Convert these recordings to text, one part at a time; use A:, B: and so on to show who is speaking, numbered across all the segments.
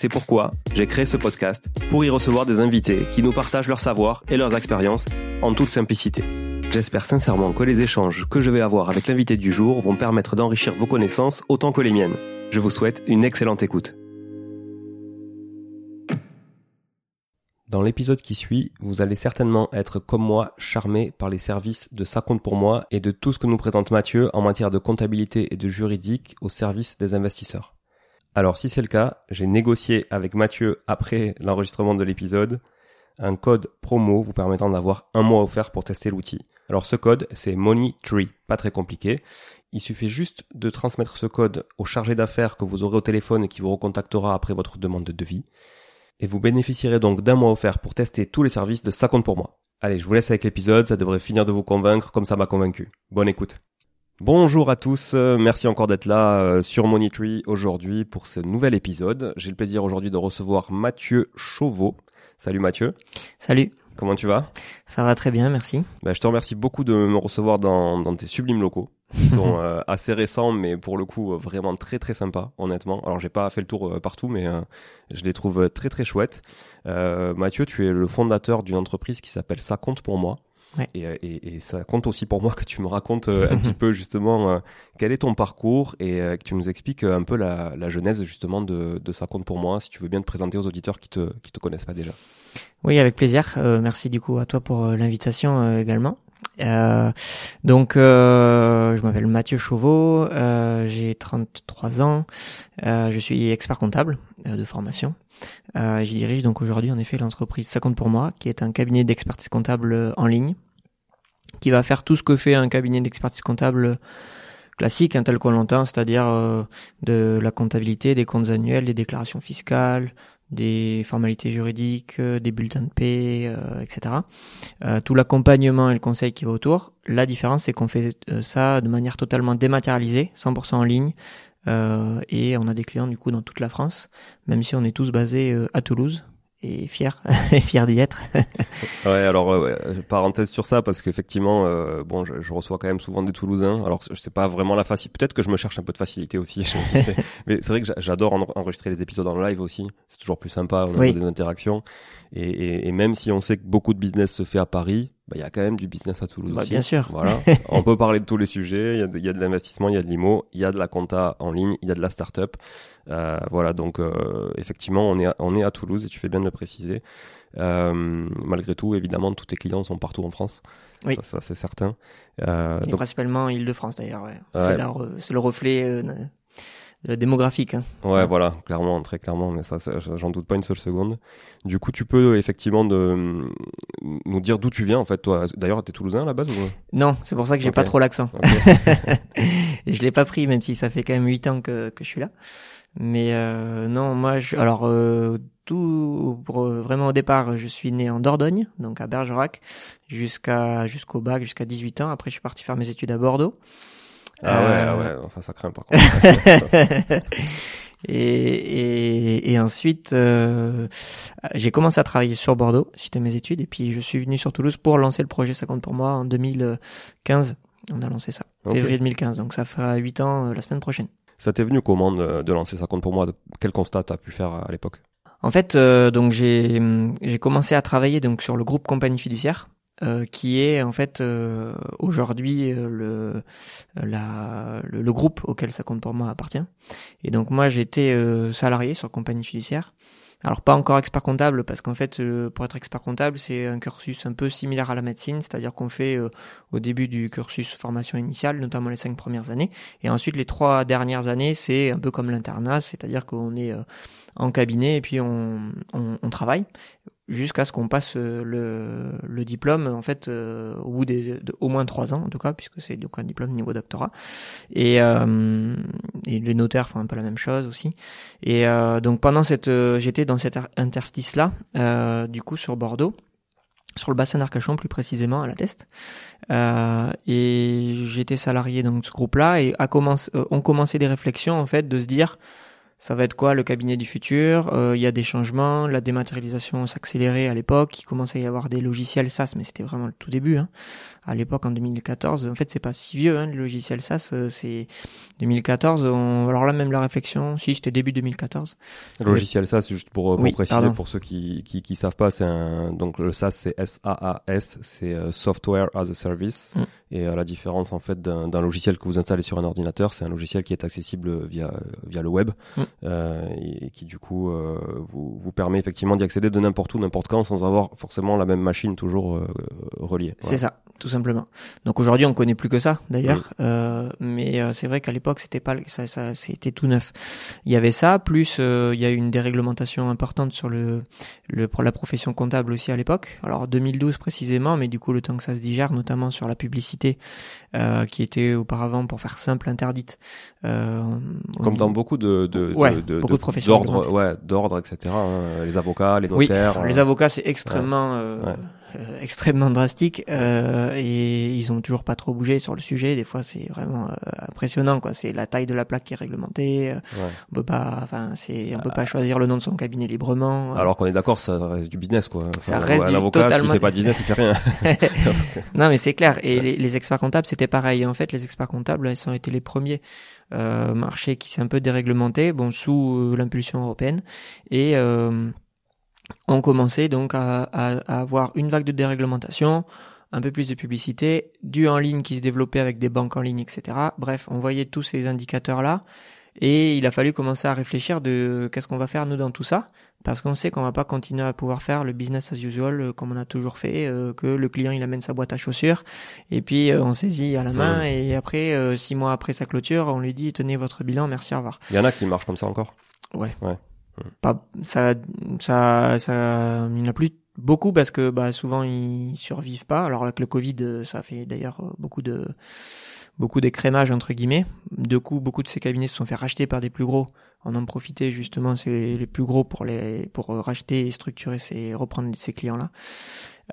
A: C'est pourquoi j'ai créé ce podcast pour y recevoir des invités qui nous partagent leur savoir et leurs expériences en toute simplicité. J'espère sincèrement que les échanges que je vais avoir avec l'invité du jour vont permettre d'enrichir vos connaissances autant que les miennes. Je vous souhaite une excellente écoute. Dans l'épisode qui suit, vous allez certainement être comme moi charmé par les services de Ça compte pour moi et de tout ce que nous présente Mathieu en matière de comptabilité et de juridique au service des investisseurs. Alors si c'est le cas, j'ai négocié avec Mathieu après l'enregistrement de l'épisode un code promo vous permettant d'avoir un mois offert pour tester l'outil. Alors ce code, c'est Money Tree, pas très compliqué. Il suffit juste de transmettre ce code au chargé d'affaires que vous aurez au téléphone et qui vous recontactera après votre demande de devis et vous bénéficierez donc d'un mois offert pour tester tous les services de Ça compte pour moi. Allez, je vous laisse avec l'épisode, ça devrait finir de vous convaincre comme ça m'a convaincu. Bonne écoute. Bonjour à tous, merci encore d'être là euh, sur Monitree aujourd'hui pour ce nouvel épisode. J'ai le plaisir aujourd'hui de recevoir Mathieu Chauveau. Salut Mathieu.
B: Salut.
A: Comment tu vas?
B: Ça va très bien, merci.
A: Bah, je te remercie beaucoup de me recevoir dans, dans tes sublimes locaux. Ils sont euh, assez récents, mais pour le coup euh, vraiment très très sympa, honnêtement. Alors j'ai pas fait le tour euh, partout, mais je les trouve très très chouettes. Mathieu, tu es le fondateur d'une entreprise qui s'appelle Ça compte pour moi. Et, et, et, ça compte aussi pour moi que tu me racontes un petit peu justement quel est ton parcours et que tu nous expliques un peu la, la genèse justement de, de, ça compte pour moi, si tu veux bien te présenter aux auditeurs qui te, qui te connaissent pas déjà.
B: Oui, avec plaisir. merci du coup à toi pour l'invitation également. Euh, donc, euh, je m'appelle Mathieu Chauveau, euh, j'ai 33 ans, euh, je suis expert comptable euh, de formation. Euh, je dirige donc aujourd'hui en effet l'entreprise Ça compte pour moi, qui est un cabinet d'expertise comptable en ligne, qui va faire tout ce que fait un cabinet d'expertise comptable classique, un tel qu'on l'entend, c'est-à-dire de la comptabilité, des comptes annuels, des déclarations fiscales, des formalités juridiques, euh, des bulletins de paie, euh, etc. Euh, tout l'accompagnement et le conseil qui va autour. La différence, c'est qu'on fait ça de manière totalement dématérialisée, 100% en ligne, et on a des clients du coup dans toute la France, même si on est tous basés à Toulouse, et fier, fier d'y être.
A: ouais, alors euh, parenthèse sur ça parce qu'effectivement, euh, bon, je, je, reçois quand même souvent des Toulousains. Alors je sais pas vraiment la facilité. Peut-être que je me cherche un peu de facilité aussi. mais c'est vrai que j'adore enregistrer les épisodes en live aussi. C'est toujours plus sympa. On a des interactions. Et, et, et, même si on sait que beaucoup de business se fait à Paris, bah, il y a quand même du business à Toulouse
B: bah,
A: aussi.
B: Bien sûr.
A: Voilà. on peut parler de tous les sujets. Il y a de, l'investissement, il y a de l'IMO, il y a de la compta en ligne, il y a de la start-up. Euh, voilà. Donc, euh, effectivement, on est, à, on est à Toulouse et tu fais bien de le préciser. Euh, malgré tout, évidemment, tous tes clients sont partout en France.
B: Oui.
A: Ça, ça c'est certain.
B: Euh, et donc... principalement Île-de-France d'ailleurs. Ouais. C'est le reflet démographique. Hein.
A: Ouais, voilà, clairement, très clairement, mais ça, j'en doute pas une seule seconde. Du coup, tu peux effectivement de, nous dire d'où tu viens, en fait, toi. D'ailleurs, t'es toulousain à la base ou
B: Non, c'est pour ça que j'ai pas trop l'accent. Okay. je l'ai pas pris, même si ça fait quand même huit ans que, que je suis là. Mais euh, non, moi, je, alors euh, tout pour, vraiment au départ, je suis né en Dordogne, donc à Bergerac, jusqu'à jusqu'au bac, jusqu'à 18 ans. Après, je suis parti faire mes études à Bordeaux.
A: Ah ouais, ah ouais, ça, ça craint par contre.
B: et, et, et, ensuite, euh, j'ai commencé à travailler sur Bordeaux suite à mes études, et puis je suis venu sur Toulouse pour lancer le projet Ça compte pour moi en 2015. On a lancé ça, février 2015, donc ça fera 8 ans euh, la semaine prochaine.
A: Ça t'est venu comment de, de, lancer Ça compte pour moi? Quel constat t'as pu faire à l'époque?
B: En fait, euh, donc j'ai j'ai commencé à travailler donc sur le groupe Compagnie Fiduciaire. Euh, qui est en fait euh, aujourd'hui euh, le, la, le, groupe auquel ça compte pour moi appartient. Et donc moi j'étais salarié sur compagnie fiduciaire. Alors pas encore expert comptable parce qu'en fait pour être expert comptable c'est un cursus un peu similaire à la médecine, c'est-à-dire qu'on fait au début du cursus formation initiale, notamment les cinq premières années, et ensuite les trois dernières années c'est un peu comme l'internat, c'est-à-dire qu'on est en cabinet et puis on, on, on travaille jusqu'à ce qu'on passe euh, le, le, diplôme en fait euh, au bout des de, au moins trois ans en tout cas puisque c'est donc un diplôme niveau doctorat. Et, euh, et les notaires font un peu la même chose aussi. Et euh, donc pendant cette j'étais dans cet interstice là du coup sur Bordeaux sur le bassin d'Arcachon plus précisément à la Teste. Et j'étais salarié dans ce groupe là et a commencé on commençait des réflexions en fait de se dire ça va être quoi le cabinet du futur? Euh, Il y a des changements, la dématérialisation s'accélérait à l'époque, il commençait à y avoir des logiciels SaaS, mais c'était vraiment le tout début. Hein. À l'époque, en 2014, en fait, c'est pas si vieux, hein, le logiciel SaaS, euh, c'est 2014. On... Alors là, même la réflexion, si c'était début 2014.
A: Le logiciel SaaS, juste pour, pour préciser, pour ceux qui, qui, qui savent pas, c'est un donc le SaaS, c'est S-A-A-S, c'est euh, Software as a Service. Mm. Et la différence en fait d'un logiciel que vous installez sur un ordinateur, c'est un logiciel qui est accessible via via le web. Mm. Euh, et qui du coup euh, vous, vous permet effectivement d'y accéder de n'importe où, n'importe quand, sans avoir forcément la même machine toujours euh, reliée.
B: C'est ça, tout simplement. Donc aujourd'hui, on connaît plus que ça, d'ailleurs, mais c'est vrai qu'à l'époque, c'était pas ça, ça c'était tout neuf. Il y avait ça, plus il y a eu une déréglementation importante sur le, le la profession comptable aussi à l'époque. Alors 2012 précisément, mais du coup le temps que ça se digère, notamment sur la publicité, qui était auparavant pour faire simple interdite.
A: Comme dans beaucoup de, de,
B: de, beaucoup de, professions
A: d'ordre, ouais, d'ordre, etc. Hein. Les avocats, les notaires.
B: Oui, les avocats, c'est extrêmement, euh, euh, extrêmement drastique euh, et ils ont toujours pas trop bougé sur le sujet. Des fois, c'est vraiment euh, impressionnant, quoi. C'est la taille de la plaque qui est réglementée. On peut pas, enfin, c'est, on peut pas choisir le nom de son cabinet librement.
A: Alors qu'on est d'accord, ça reste du business, quoi. ça reste un avocat, s'il fait pas de business, il fait rien.
B: non, mais c'est clair. Et les, les experts comptables, c'était pareil. En fait, les experts comptables, ils ont été les premiers euh, marché qui s'est un peu déréglementé, bon sous euh, l'impulsion européenne, et on commençait donc à, à, avoir une vague de déréglementation, un peu plus de publicité, du en ligne qui se développait avec des banques en ligne, etc. Bref, on voyait tous ces indicateurs là, et il a fallu commencer à réfléchir de qu'est-ce qu'on va faire nous dans tout ça parce qu'on sait qu'on va pas continuer à pouvoir faire le business as usual euh, comme on a toujours fait, euh, que le client il amène sa boîte à chaussures et puis euh, on saisit à la main et après six mois après sa clôture on lui dit tenez votre bilan merci au revoir.
A: Il y en a qui marchent comme ça encore.
B: Ouais. Ouais. Pas ça ça ça il n'y en a plus beaucoup parce que bah souvent ils survivent pas. Alors avec le Covid ça fait d'ailleurs beaucoup de beaucoup d'écrémage entre guillemets. De coup beaucoup de ces cabinets se sont fait racheter par des plus gros on en profitait justement, c'est les plus gros pour les pour racheter et structurer ces reprendre ces clients là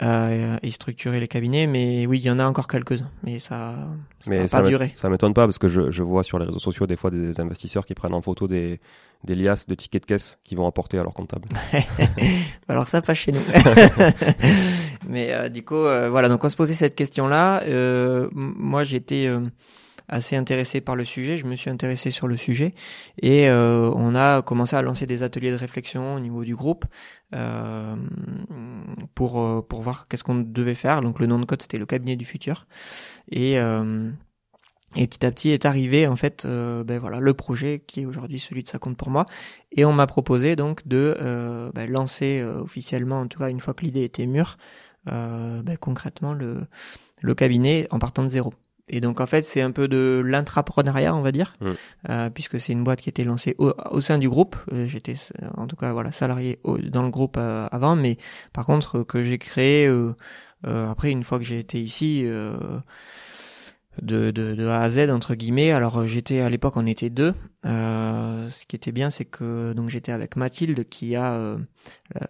B: euh, et structurer les cabinets. Mais oui, il y en a encore quelques-uns, mais ça ça mais ça pas duré.
A: Ça m'étonne pas parce que je, je vois sur les réseaux sociaux des fois des investisseurs qui prennent en photo des des liasses de tickets de caisse qu'ils vont apporter à leur comptable.
B: Alors ça pas chez nous. mais euh, du coup euh, voilà donc on se posait cette question là. Euh, moi j'étais assez intéressé par le sujet, je me suis intéressé sur le sujet et euh, on a commencé à lancer des ateliers de réflexion au niveau du groupe euh, pour euh, pour voir qu'est-ce qu'on devait faire. Donc le nom de code c'était le cabinet du futur. Et euh, et petit à petit est arrivé en fait euh, ben voilà le projet qui est aujourd'hui celui de ça compte pour moi. Et on m'a proposé donc de euh, ben, lancer officiellement en tout cas une fois que l'idée était mûre ben, concrètement le le cabinet en partant de zéro Et donc en fait, c'est un peu de l'intrapreneuriat, on va dire,
A: Mm.
B: euh, puisque c'est une boîte qui était lancée au, au sein du groupe. Euh, J'étais euh, en tout cas voilà salarié au- dans le groupe euh, avant, mais par contre que j'ai créé après une fois que j'ai été ici. De, de, de A à Z entre guillemets. Alors euh, j'étais à l'époque on était deux. Euh, ce qui était bien c'est que donc j'étais avec Mathilde qui a euh,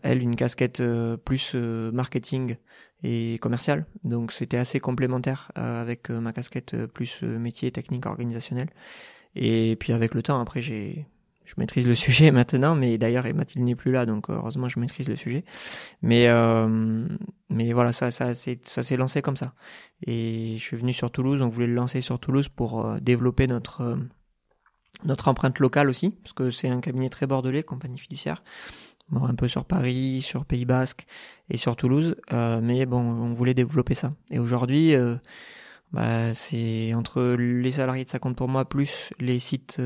B: elle une casquette euh, plus euh, marketing et commercial. Donc c'était assez complémentaire euh, avec ma casquette plus métier technique organisationnel. Et puis avec le temps après j'ai je maîtrise le sujet maintenant, mais d'ailleurs Mathilde n'est plus là, donc heureusement je maîtrise le sujet. Mais euh, mais voilà, ça ça ça s'est lancé comme ça. Et je suis venu sur Toulouse, on voulait le lancer sur Toulouse pour euh, développer notre euh, notre empreinte locale aussi, parce que c'est un cabinet très bordelais, compagnie fiduciaire. Bon, un peu sur Paris, sur Pays Basque et sur Toulouse, euh, mais bon, on voulait développer ça. Et aujourd'hui, bah, c'est entre les salariés de ça compte pour moi plus les sites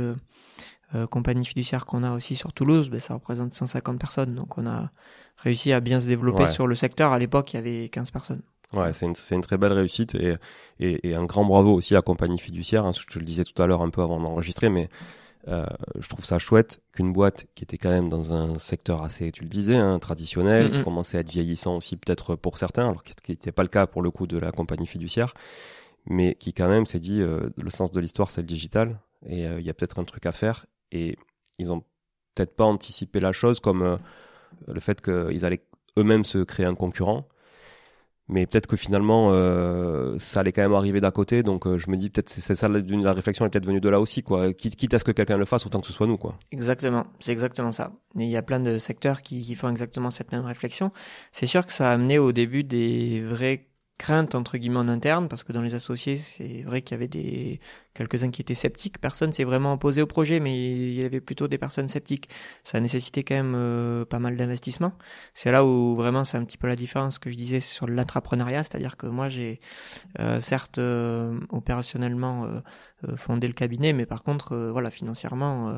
B: euh, compagnie fiduciaire qu'on a aussi sur Toulouse, ben, ça représente 150 personnes. Donc on a réussi à bien se développer
A: Ouais.
B: sur le secteur. À l'époque, il y avait 15 personnes.
A: Ouais, c'est une, une très belle réussite et, et, et un grand bravo aussi à Compagnie Fiduciaire. Hein, je te le disais tout à l'heure un peu avant d'enregistrer, mais euh, je trouve ça chouette qu'une boîte qui était quand même dans un secteur assez, tu le disais, hein, traditionnel, qui commençait à être vieillissant aussi peut-être pour certains, alors ce qui n'était pas le cas pour le coup de la Compagnie Fiduciaire, mais qui quand même s'est dit euh, le sens de l'histoire c'est le digital et euh, il y a peut-être un truc à faire et ils ont peut-être pas anticipé la chose comme euh, le fait qu'ils allaient eux-mêmes se créer un concurrent. Mais peut-être que finalement euh, ça allait quand même arriver d'à côté. Donc euh, je me dis peut-être c'est ça la, la réflexion est peut-être venue de là aussi quoi. Quitte, à ce que quelqu'un le fasse autant que ce soit nous quoi.
B: Exactement, c'est exactement ça. Et il y a plein de secteurs qui, qui font exactement cette même réflexion. C'est sûr que ça a amené au début des vraies craintes entre guillemets en interne parce que dans les associés c'est vrai qu'il y avait des quelques-uns qui étaient sceptiques. Personne s'est vraiment opposé au projet mais il y avait plutôt des personnes sceptiques. Ça a nécessité quand même euh, pas mal d'investissement c'est là où vraiment c'est un petit peu la différence que je disais sur l'intrapreneuriat c'est-à-dire que moi j'ai euh, certes euh, opérationnellement euh, fondé le cabinet mais par contre euh, voilà financièrement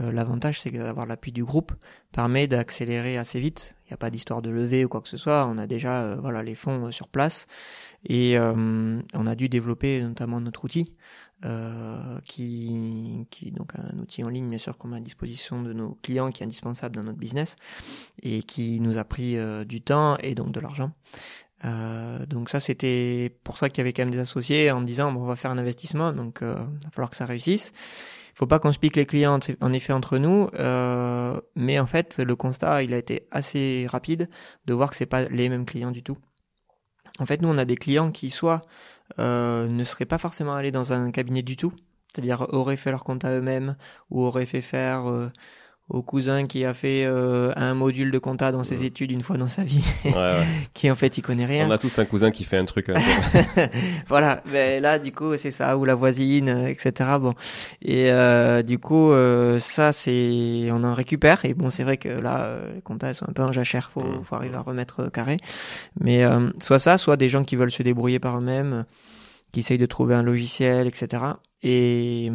B: euh, l'avantage c'est d'avoir l'appui du groupe permet d'accélérer assez vite. Il n'y a pas d'histoire de levée ou quoi que ce soit. On a déjà voilà les fonds sur place. Et on a dû développer notamment notre outil euh, qui, qui donc un outil en ligne bien sûr qu'on met à disposition de nos clients qui est indispensable dans notre business et qui nous a pris du temps et donc de l'argent. Euh, donc ça c'était pour ça qu'il y avait quand même des associés en disant bon, on va faire un investissement donc euh, il va falloir que ça réussisse. Il faut pas qu'on se les clients en effet entre nous, euh, mais en fait le constat il a été assez rapide de voir que c'est pas les mêmes clients du tout. En fait nous on a des clients qui soit euh, ne seraient pas forcément allés dans un cabinet du tout, c'est-à-dire auraient fait leur compte à eux-mêmes ou auraient fait faire euh, au cousin qui a fait euh, un module de compta dans ses études une fois dans sa vie,
A: ouais, ouais.
B: qui en fait il connaît rien.
A: on a tous un cousin qui fait un truc un peu-
B: voilà, mais là du coup c'est ça ou la voisine, euh, etc. Bon et euh, du coup euh, ça c'est on en récupère et bon c'est vrai que là euh, les comptas elles sont un peu en jachère, faut
A: Mm.
B: faut arriver à remettre euh, carré. Mais euh, soit ça, soit des gens qui veulent se débrouiller par eux-mêmes, qui essayent de trouver un logiciel, etc. Et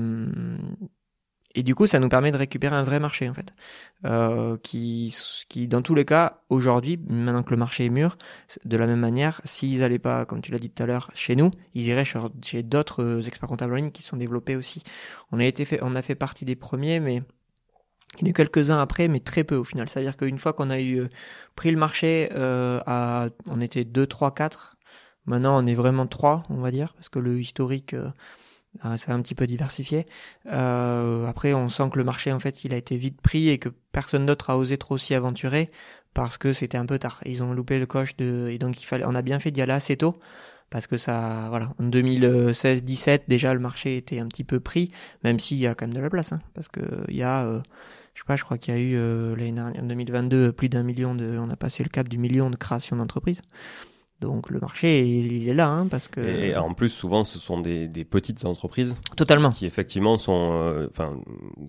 B: et du coup, ça nous permet de récupérer un vrai marché en fait, euh, qui, dans tous les cas aujourd'hui, maintenant que le marché est mûr, de la même manière, s'ils n'allaient pas, comme tu l'as dit tout à l'heure, chez nous, ils iraient chez, d'autres euh, experts comptables en ligne qui sont développés aussi. On a été fait, on a fait partie des premiers, mais il y a quelques-uns après, mais très peu au final. C'est-à-dire qu'une fois qu'on a eu euh, pris le marché, on était 2, 3, 4. Maintenant, on est vraiment 3, on va dire, parce que le historique, ça a un petit peu diversifié. Euh, après, on sent que le marché, en fait, il a été vite pris et que personne d'autre a osé trop s'y aventurer parce que c'était un peu tard. Ils ont loupé le coche de, et donc il fallait, on a bien fait d'y aller assez tôt parce que ça, voilà, en 2016-17 déjà le marché était un petit peu pris, même s'il y a quand même de la place, hein, parce que il y a, euh, je sais pas, je crois qu'il y a eu euh, l'année dernière, en 2022 plus d'un million de, on a passé le cap du million de création d'entreprises. Donc le marché il, est là, hein, parce que
A: et en plus souvent ce sont des, des petites entreprises
B: totalement.
A: qui effectivement sont, euh, enfin,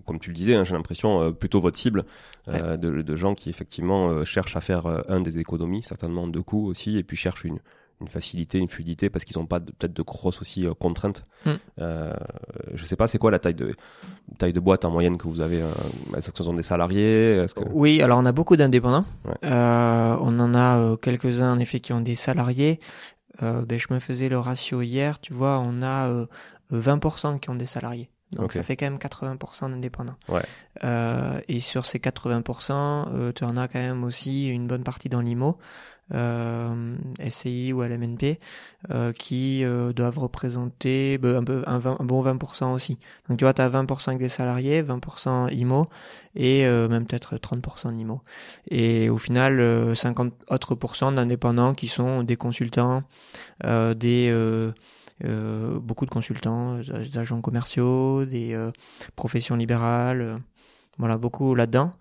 A: comme tu le disais, hein, j'ai l'impression euh, plutôt votre cible euh, de, de gens qui effectivement euh, cherchent à faire un des économies, certainement de coûts aussi, et puis cherchent une, une facilité, une fluidité, parce qu'ils n'ont pas peut-être de grosses aussi euh, contraintes.
B: Mm.
A: Euh, je sais pas, c'est quoi la taille de taille de boîte en moyenne que vous avez euh, Est-ce que ce sont des salariés Est-ce que
B: Oui, alors on a beaucoup d'indépendants.
A: Ouais.
B: Euh, on en a quelques-uns en effet qui ont des salariés. ben, je me faisais le ratio hier, tu vois, on a 20% qui ont des salariés. Donc ça fait quand même 80% d'indépendants.
A: Ouais.
B: Euh, et sur ces 80%, euh, tu en as quand même aussi une bonne partie dans l'IMO, SCI ou LMNP, euh, qui euh, doivent représenter ben, un, peu, un, bon 20% aussi. Donc tu vois, tu as 20% avec des salariés, 20% IMO et euh, même peut-être 30% d'IMO. Et au final, 50 autres d'indépendants qui sont des consultants, des euh, beaucoup de consultants, des agents commerciaux, des euh, professions libérales, euh, voilà, beaucoup là-dedans.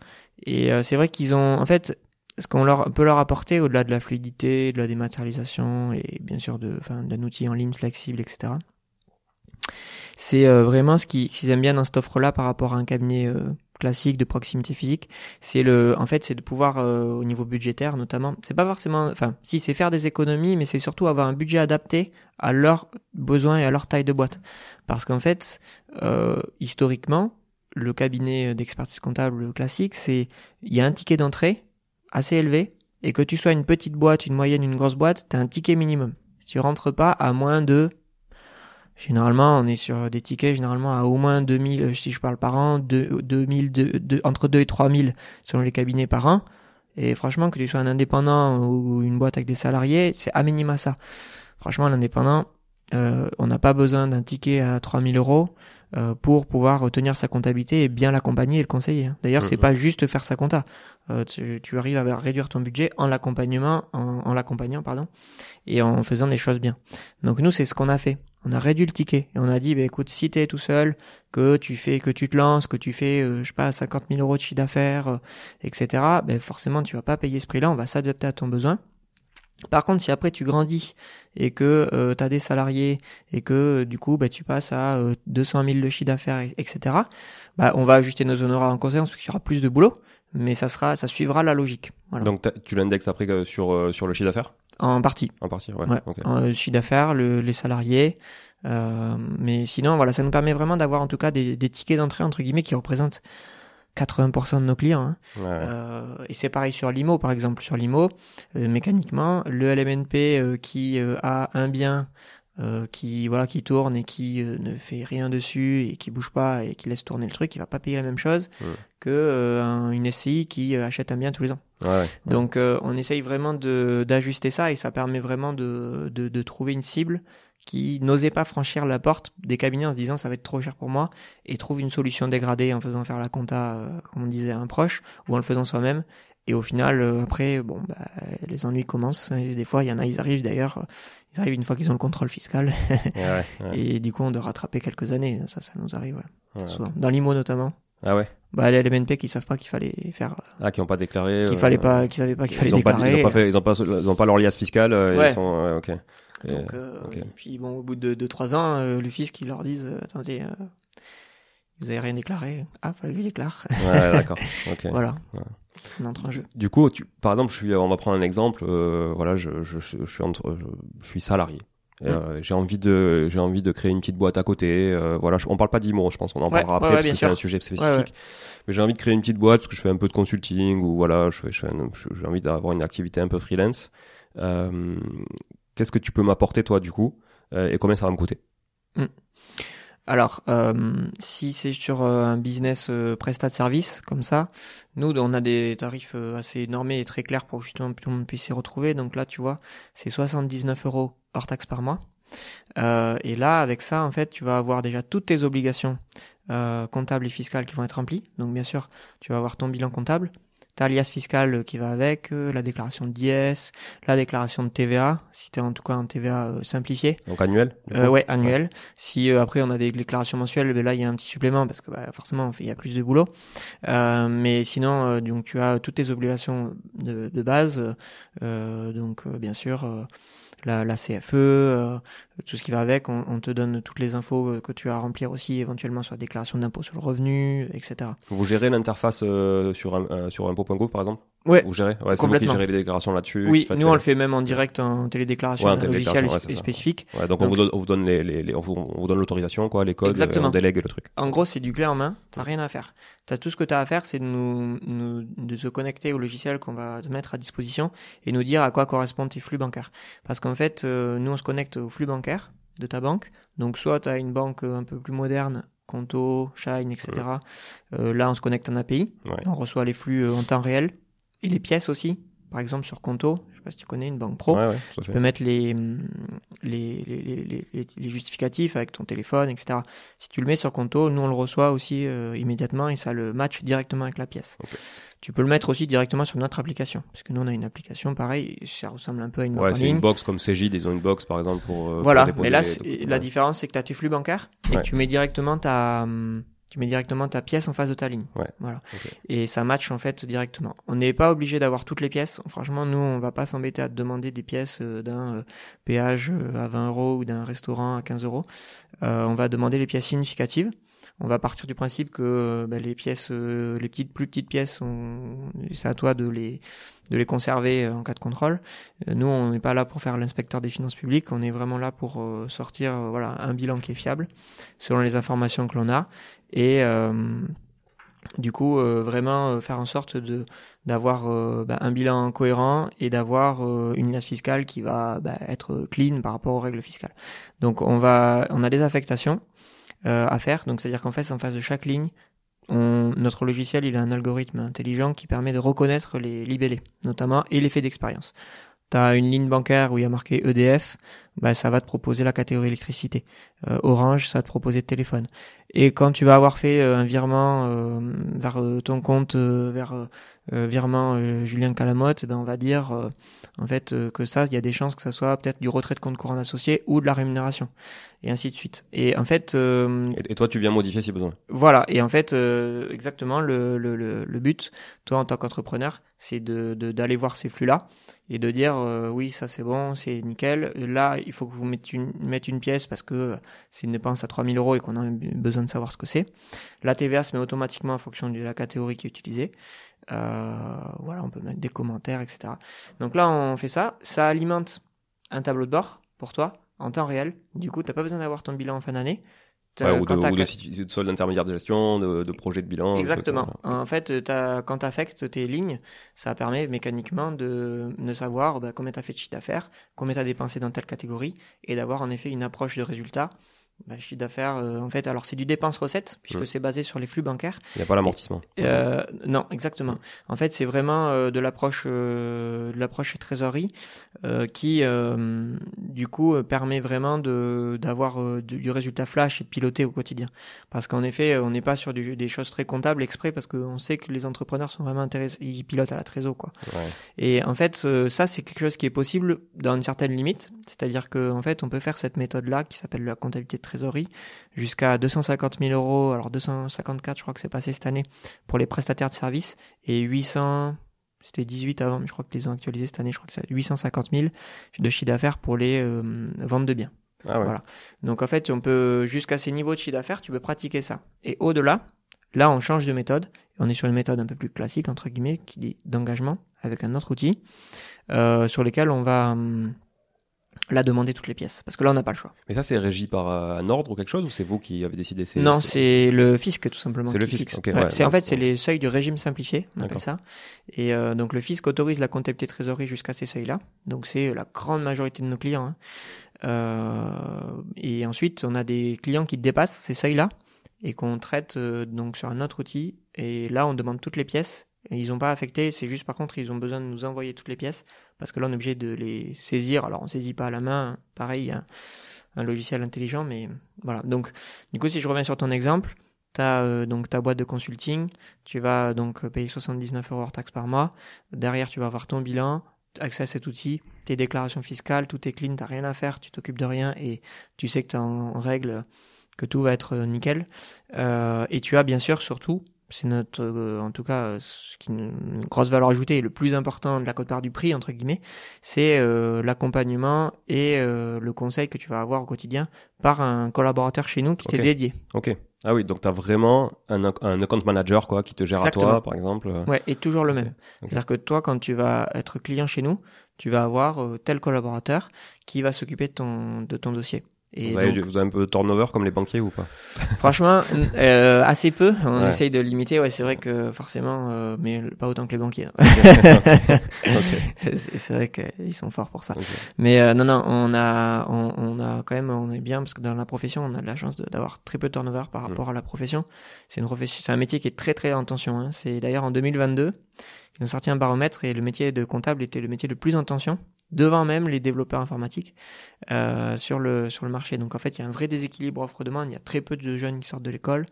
B: Et c'est vrai qu'ils ont, en fait, ce qu'on leur peut leur apporter au-delà de la fluidité, de la dématérialisation et bien sûr d'un outil en ligne flexible, etc. C'est vraiment ce qu'ils aiment bien dans cette offre-là par rapport à un cabinet classique de proximité physique, c'est le, en fait, c'est de pouvoir euh, au niveau budgétaire notamment. C'est pas forcément, enfin, si c'est faire des économies, mais c'est surtout avoir un budget adapté à leurs besoins et à leur taille de boîte. Parce qu'en fait, euh, historiquement, le cabinet d'expertise comptable classique, c'est il y a un ticket d'entrée assez élevé et que tu sois une petite boîte, une moyenne, une grosse boîte, tu as un ticket minimum. Tu rentres pas à moins de Généralement, on est sur des tickets généralement à au moins 2000, euh, si je parle par an, 2000, entre 2 et 3000 selon les cabinets par an. Et franchement, que tu sois un indépendant ou une boîte avec des salariés, c'est à minima ça. Franchement, l'indépendant, euh, on n'a pas besoin d'un ticket à 3000 euros euh, pour pouvoir retenir sa comptabilité et bien l'accompagner et le conseiller. D'ailleurs, c'est pas juste faire sa compta. Euh, tu, tu, arrives à réduire ton budget en l'accompagnement, en, en l'accompagnant, pardon, et en faisant des choses bien. Donc nous, c'est ce qu'on a fait. On a réduit le ticket et on a dit, bah, écoute, si t'es tout seul, que tu fais, que tu te lances, que tu fais, euh, je sais pas, 50 000 euros de chiffre d'affaires, euh, etc. Ben forcément, tu vas pas payer ce prix-là. On va s'adapter à ton besoin. Par contre, si après tu grandis et que euh, tu as des salariés et que du coup bah, tu passes à 200 000 de chiffre d'affaires, etc., bah, on va ajuster nos honoraires en conséquence parce qu'il y aura plus de boulot mais ça sera, ça suivra la logique. Voilà.
A: Donc tu l'indexes après euh, sur euh, sur le chiffre d'affaires?
B: En partie.
A: En partie, ouais.
B: ouais.
A: Okay.
B: En, chiffre d'affaires, le, les salariés. Euh, mais sinon, voilà, ça nous permet vraiment d'avoir en tout cas des, des tickets d'entrée entre guillemets qui représentent 80% de nos clients. Hein.
A: Ouais.
B: Euh, et c'est pareil sur l'IMO, par exemple. Sur l'IMO, euh, mécaniquement, le LMNP euh, qui a un bien qui voilà qui tourne et qui ne fait rien dessus et qui bouge pas et qui laisse tourner le truc, il va pas payer la même chose
A: ouais.
B: que euh, une SCI qui achète un bien tous les ans.
A: Ouais,
B: Donc on essaye vraiment de d'ajuster ça et ça permet vraiment de, de, de trouver une cible qui n'osait pas franchir la porte des cabinets en se disant ça va être trop cher pour moi et trouve une solution dégradée en faisant faire la compta comme on disait à un proche ou en le faisant soi-même et au final, euh, après, bon, bah, les ennuis commencent. Et des fois, il y en a, ils arrivent d'ailleurs, ils arrivent une fois qu'ils ont le contrôle fiscal.
A: ouais, ouais.
B: Et du coup, on doit rattraper quelques années. Ça, ça nous arrive, ouais. souvent. Dans l'IMO notamment.
A: Ah ouais?
B: Bah, les LMNP qui savent pas qu'il fallait faire.
A: Ah, qui ont pas déclaré.
B: Qu'il fallait pas, qui savaient pas qu'il fallait
A: ils ont
B: déclarer.
A: Pas, ils ont pas fait, ils ont pas, ils ont pas leur liasse fiscale.
B: Ouais.
A: Ils sont, ouais, ok.
B: Donc, euh, okay. puis bon, au bout de 2-3 ans, euh, le fisc, ils leur disent, euh, attendez, vous avez rien déclaré. Ah, fallait que je déclare.
A: Ouais, d'accord.
B: Voilà.
A: Ouais.
B: On entre en jeu.
A: Du coup, tu, par exemple, je suis, on va prendre un exemple. Euh, voilà, je, je, je, je suis entre, je, je, suis salarié.
B: Mmh.
A: Euh, j'ai envie de, j'ai envie de créer une petite boîte à côté. Euh, voilà, on parle pas d'IMO, je pense qu'on en
B: ouais,
A: parlera après parce que c'est un sujet spécifique. Mais j'ai envie de créer une petite boîte parce que je fais un peu de consulting ou voilà, je fais, j'ai envie d'avoir une activité un peu freelance. Euh, Qu'est-ce que tu peux m'apporter toi du coup et combien ça va me coûter?
B: Mmh. Alors, euh, si c'est sur euh, un business euh, prestat de service comme ça, nous on a des tarifs euh, assez normés et très clairs pour justement que tout le monde puisse s'y retrouver. Donc là, tu vois, c'est 79 euros hors taxe par mois. Euh, et là, avec ça, en fait, tu vas avoir déjà toutes tes obligations euh, comptables et fiscales qui vont être remplies. Donc bien sûr, tu vas avoir ton bilan comptable, ta liasse fiscale qui va avec, euh, la déclaration DIS, la déclaration de TVA, si tu es en tout cas en TVA euh, simplifié.
A: Donc annuel
B: euh, Ouais, annuel. Ouais. Si euh, après on a des déclarations mensuelles, ben là il y a un petit supplément parce que bah, forcément il y a plus de boulot. Euh, mais sinon, donc tu as toutes tes obligations de, de base, donc bien sûr la, la CFE, euh, tout ce qui va avec. On, on, te donne toutes les infos que tu as à remplir aussi, éventuellement sur la déclaration d'impôt sur le revenu, etc.
A: Vous gérez l'interface euh, sur, euh, sur impôt.gouv par exemple?
B: Ouais.
A: Vous gérez Ouais, c'est vous qui gérez les déclarations là-dessus.
B: Oui, nous on le fait même en direct en télédéclaration,
A: Ouais, en
B: un
A: télédéclaration,
B: logiciel
A: ouais,
B: spécifique.
A: Ouais, donc, on
B: Donc-
A: vous donne, on vous donne les, les, les- on vous, on vous donne l'autorisation, quoi, les codes,
B: Exactement.
A: et on délègue le truc.
B: En gros, c'est du clé en main, t'as rien à faire. T'as tout ce que t'as à faire, c'est de nous, nous- de se connecter au logiciel qu'on va te mettre à disposition et nous dire à quoi correspondent tes flux bancaires. Parce qu'en fait, euh, nous on se connecte au flux bancaire de ta banque. Donc soit t'as une banque euh, un peu plus moderne, Conto, Shine, etc. Euh, là, on se connecte en API,
A: Ouais.
B: on reçoit les flux euh, en temps réel et les pièces aussi. Par exemple, sur Conto, je sais pas si tu connais une banque pro.
A: Ouais, ouais,
B: Tu
A: fait.
B: peux mettre les, hum, les, les, les, les- les- justificatifs avec ton téléphone, etc. Si tu le mets sur Conto, nous on le reçoit aussi euh, immédiatement et ça le match directement avec la pièce.
A: Ok.
B: Tu peux le mettre aussi directement sur notre application. Parce que nous on a une application pareil, ça ressemble un peu à une
A: Ouais, c'est une box comme Cegid, ils ont une box, par exemple, pour, euh,
B: Voilà,
A: pour
B: mais là la différence c'est que tu as tes flux bancaires et
A: Ouais.
B: que tu mets directement ta hum, tu mets directement ta pièce en face de ta ligne.
A: Ouais.
B: Voilà.
A: Ok.
B: Et ça match en fait directement. On n'est pas obligé d'avoir toutes les pièces. Franchement, nous, on va pas s'embêter à te demander des pièces euh, d'un euh, péage euh, à 20 euros ou d'un restaurant à 15 euros. On va demander les pièces significatives. On va partir du principe que bah, les pièces, euh, les petites, plus petites pièces, c'est à toi de les de les conserver euh, en cas de contrôle. Euh, Nous, on n'est pas là pour faire l'inspecteur des finances publiques. On est vraiment là pour sortir, voilà, un bilan qui est fiable selon les informations que l'on a et du coup vraiment faire en sorte de d'avoir bah, un bilan cohérent et d'avoir une liasse fiscale qui va bah, être clean par rapport aux règles fiscales. Donc on va on a des affectations euh, à faire. Donc c'est-à-dire qu'en fait en face de chaque ligne notre logiciel il a un algorithme intelligent qui permet de reconnaître les libellés notamment et l'effet d'expérience. Tu as une ligne bancaire où il y a marqué EDF, bah, ça va te proposer la catégorie électricité. Euh, Orange, ça va te proposer téléphone. Et quand tu vas avoir fait euh, un virement euh, vers euh, ton compte, euh, vers euh, virement euh, Julien Calamotte, ben on va dire euh, en fait euh, que ça, il y a des chances que ça soit peut-être du retrait de compte courant associé ou de la rémunération, et ainsi de suite. Et en fait, euh,
A: Et, et toi, tu viens modifier si besoin.
B: voilà, et en fait, euh, exactement, le, le, le, le but, toi en tant qu'entrepreneur, c'est de de- d'aller voir ces flux-là et de dire euh, oui, ça c'est bon, c'est nickel. Là, il faut que vous mettez une, pièce parce que c'est une dépense à 3000 euros et qu'on a besoin de savoir ce que c'est. La TVA se met automatiquement en fonction de la catégorie qui est utilisée. Euh, voilà, on peut mettre des commentaires, etc. Donc là, on fait ça. Ça alimente un tableau de bord pour toi en temps réel. Du coup, t'as pas besoin d'avoir ton bilan en fin d'année.
A: Ouais, ou de, ou de, de solde d'intermédiaire de gestion, de, de projet de bilan.
B: Exactement. En fait, quand tu affectes tes lignes, ça permet mécaniquement de, de savoir bah, combien tu as fait de chiffre d'affaires, combien tu as dépensé dans telle catégorie, et d'avoir en effet une approche de résultat. Bah, chiffre d'affaires, euh, en fait, alors c'est du dépense-recette, puisque
A: Mm.
B: c'est basé sur les flux bancaires.
A: Il n'y a pas l'amortissement.
B: Euh, non, exactement. En fait, c'est vraiment euh, de l'approche euh, de l'approche trésorerie euh, qui, euh, du coup, permet vraiment de d'avoir du, résultat flash et de piloter au quotidien. Parce qu'en effet, on n'est pas sur du- des choses très comptables exprès parce qu'on sait que les entrepreneurs sont vraiment intéressés, ils pilotent à la trésor, quoi.
A: Ouais.
B: Et en fait, euh, ça, c'est quelque chose qui est possible dans une certaine limite. C'est-à-dire que, en fait, on peut faire cette méthode-là qui s'appelle la comptabilité de trésorerie jusqu'à 250 000 euros. Alors 254, je crois que c'est passé cette année pour les prestataires de services et 800. C'était 18 avant, mais je crois qu'ils les ont actualisés cette année. Je crois que c'est 850 000 de chiffre d'affaires pour les euh, ventes de biens.
A: Ah ouais.
B: Voilà. Donc en fait, on peut jusqu'à ces niveaux de chiffre d'affaires, tu peux pratiquer ça. Et au-delà, là, on change de méthode. On est sur une méthode un peu plus classique entre guillemets, qui dit d'engagement avec un autre outil euh, sur lesquels on va hum, là demander toutes les pièces. Parce que là, on n'a pas le choix.
A: Mais ça, c'est régi par euh, un ordre ou quelque chose ou c'est vous qui avez décidé c'est-
B: Non, c'est le fisc tout simplement.
A: C'est le fisc,
B: fixe.
A: ok,
B: Ouais,
A: ouais,
B: c'est en fait c'est les seuils du régime simplifié, on appelle ça. Et euh, donc le fisc autorise la comptabilité trésorerie jusqu'à ces seuils-là. Donc c'est la grande majorité de nos clients. hein. Euh, et ensuite on a des clients qui dépassent ces seuils-là et qu'on traite euh, donc sur un autre outil. Et là on demande toutes les pièces. Et ils n'ont pas affecté, c'est juste par contre ils ont besoin de nous envoyer toutes les pièces parce que là on est obligé de les saisir. Alors on saisit pas à la main, pareil, un, un logiciel intelligent, mais voilà. Donc du coup si je reviens sur ton exemple, tu as donc ta boîte de consulting, tu vas donc payer 79 euros hors taxe par mois. Derrière, tu vas avoir ton bilan, accès à cet outil, tes déclarations fiscales, tout est clean, t'as rien à faire, tu t'occupes de rien et tu sais que tu en, en règle, que tout va être euh, nickel. Euh, et tu as bien sûr surtout, c'est notre, euh, en tout cas, euh, ce qui une, grosse valeur ajoutée et le plus important de la cote-part du prix, entre guillemets, c'est euh, l'accompagnement et euh, le conseil que tu vas avoir au quotidien par un collaborateur chez nous qui t'est dédié.
A: Ok. Ah oui, donc tu as vraiment un, un account manager quoi qui te gère à toi, par exemple.
B: Ouais, et toujours le même. C'est-à-dire que toi, quand tu vas être client chez nous, tu vas avoir tel collaborateur qui va s'occuper de ton de ton dossier
A: vous, avez, vous, avez, un peu de turnover comme les banquiers ou pas?
B: Franchement, euh, assez peu. On essaye de limiter. Ouais, c'est vrai que forcément, euh, mais pas autant que les banquiers. C'est vrai qu'ils sont forts pour ça. Mais euh, non, non, on a, on, on, a quand même, on est bien parce que dans la profession, on a de la chance d'avoir très peu de turnover par rapport mm. à la profession. C'est une profession, c'est un métier qui est très très en tension. Hein. C'est d'ailleurs en 2022, ils ont sorti un baromètre et le métier de comptable était le métier le plus en tension devant même les développeurs informatiques euh, sur le sur le marché. Donc en fait, il y a un vrai déséquilibre offre-demande. Il y a très peu de jeunes qui sortent de l'école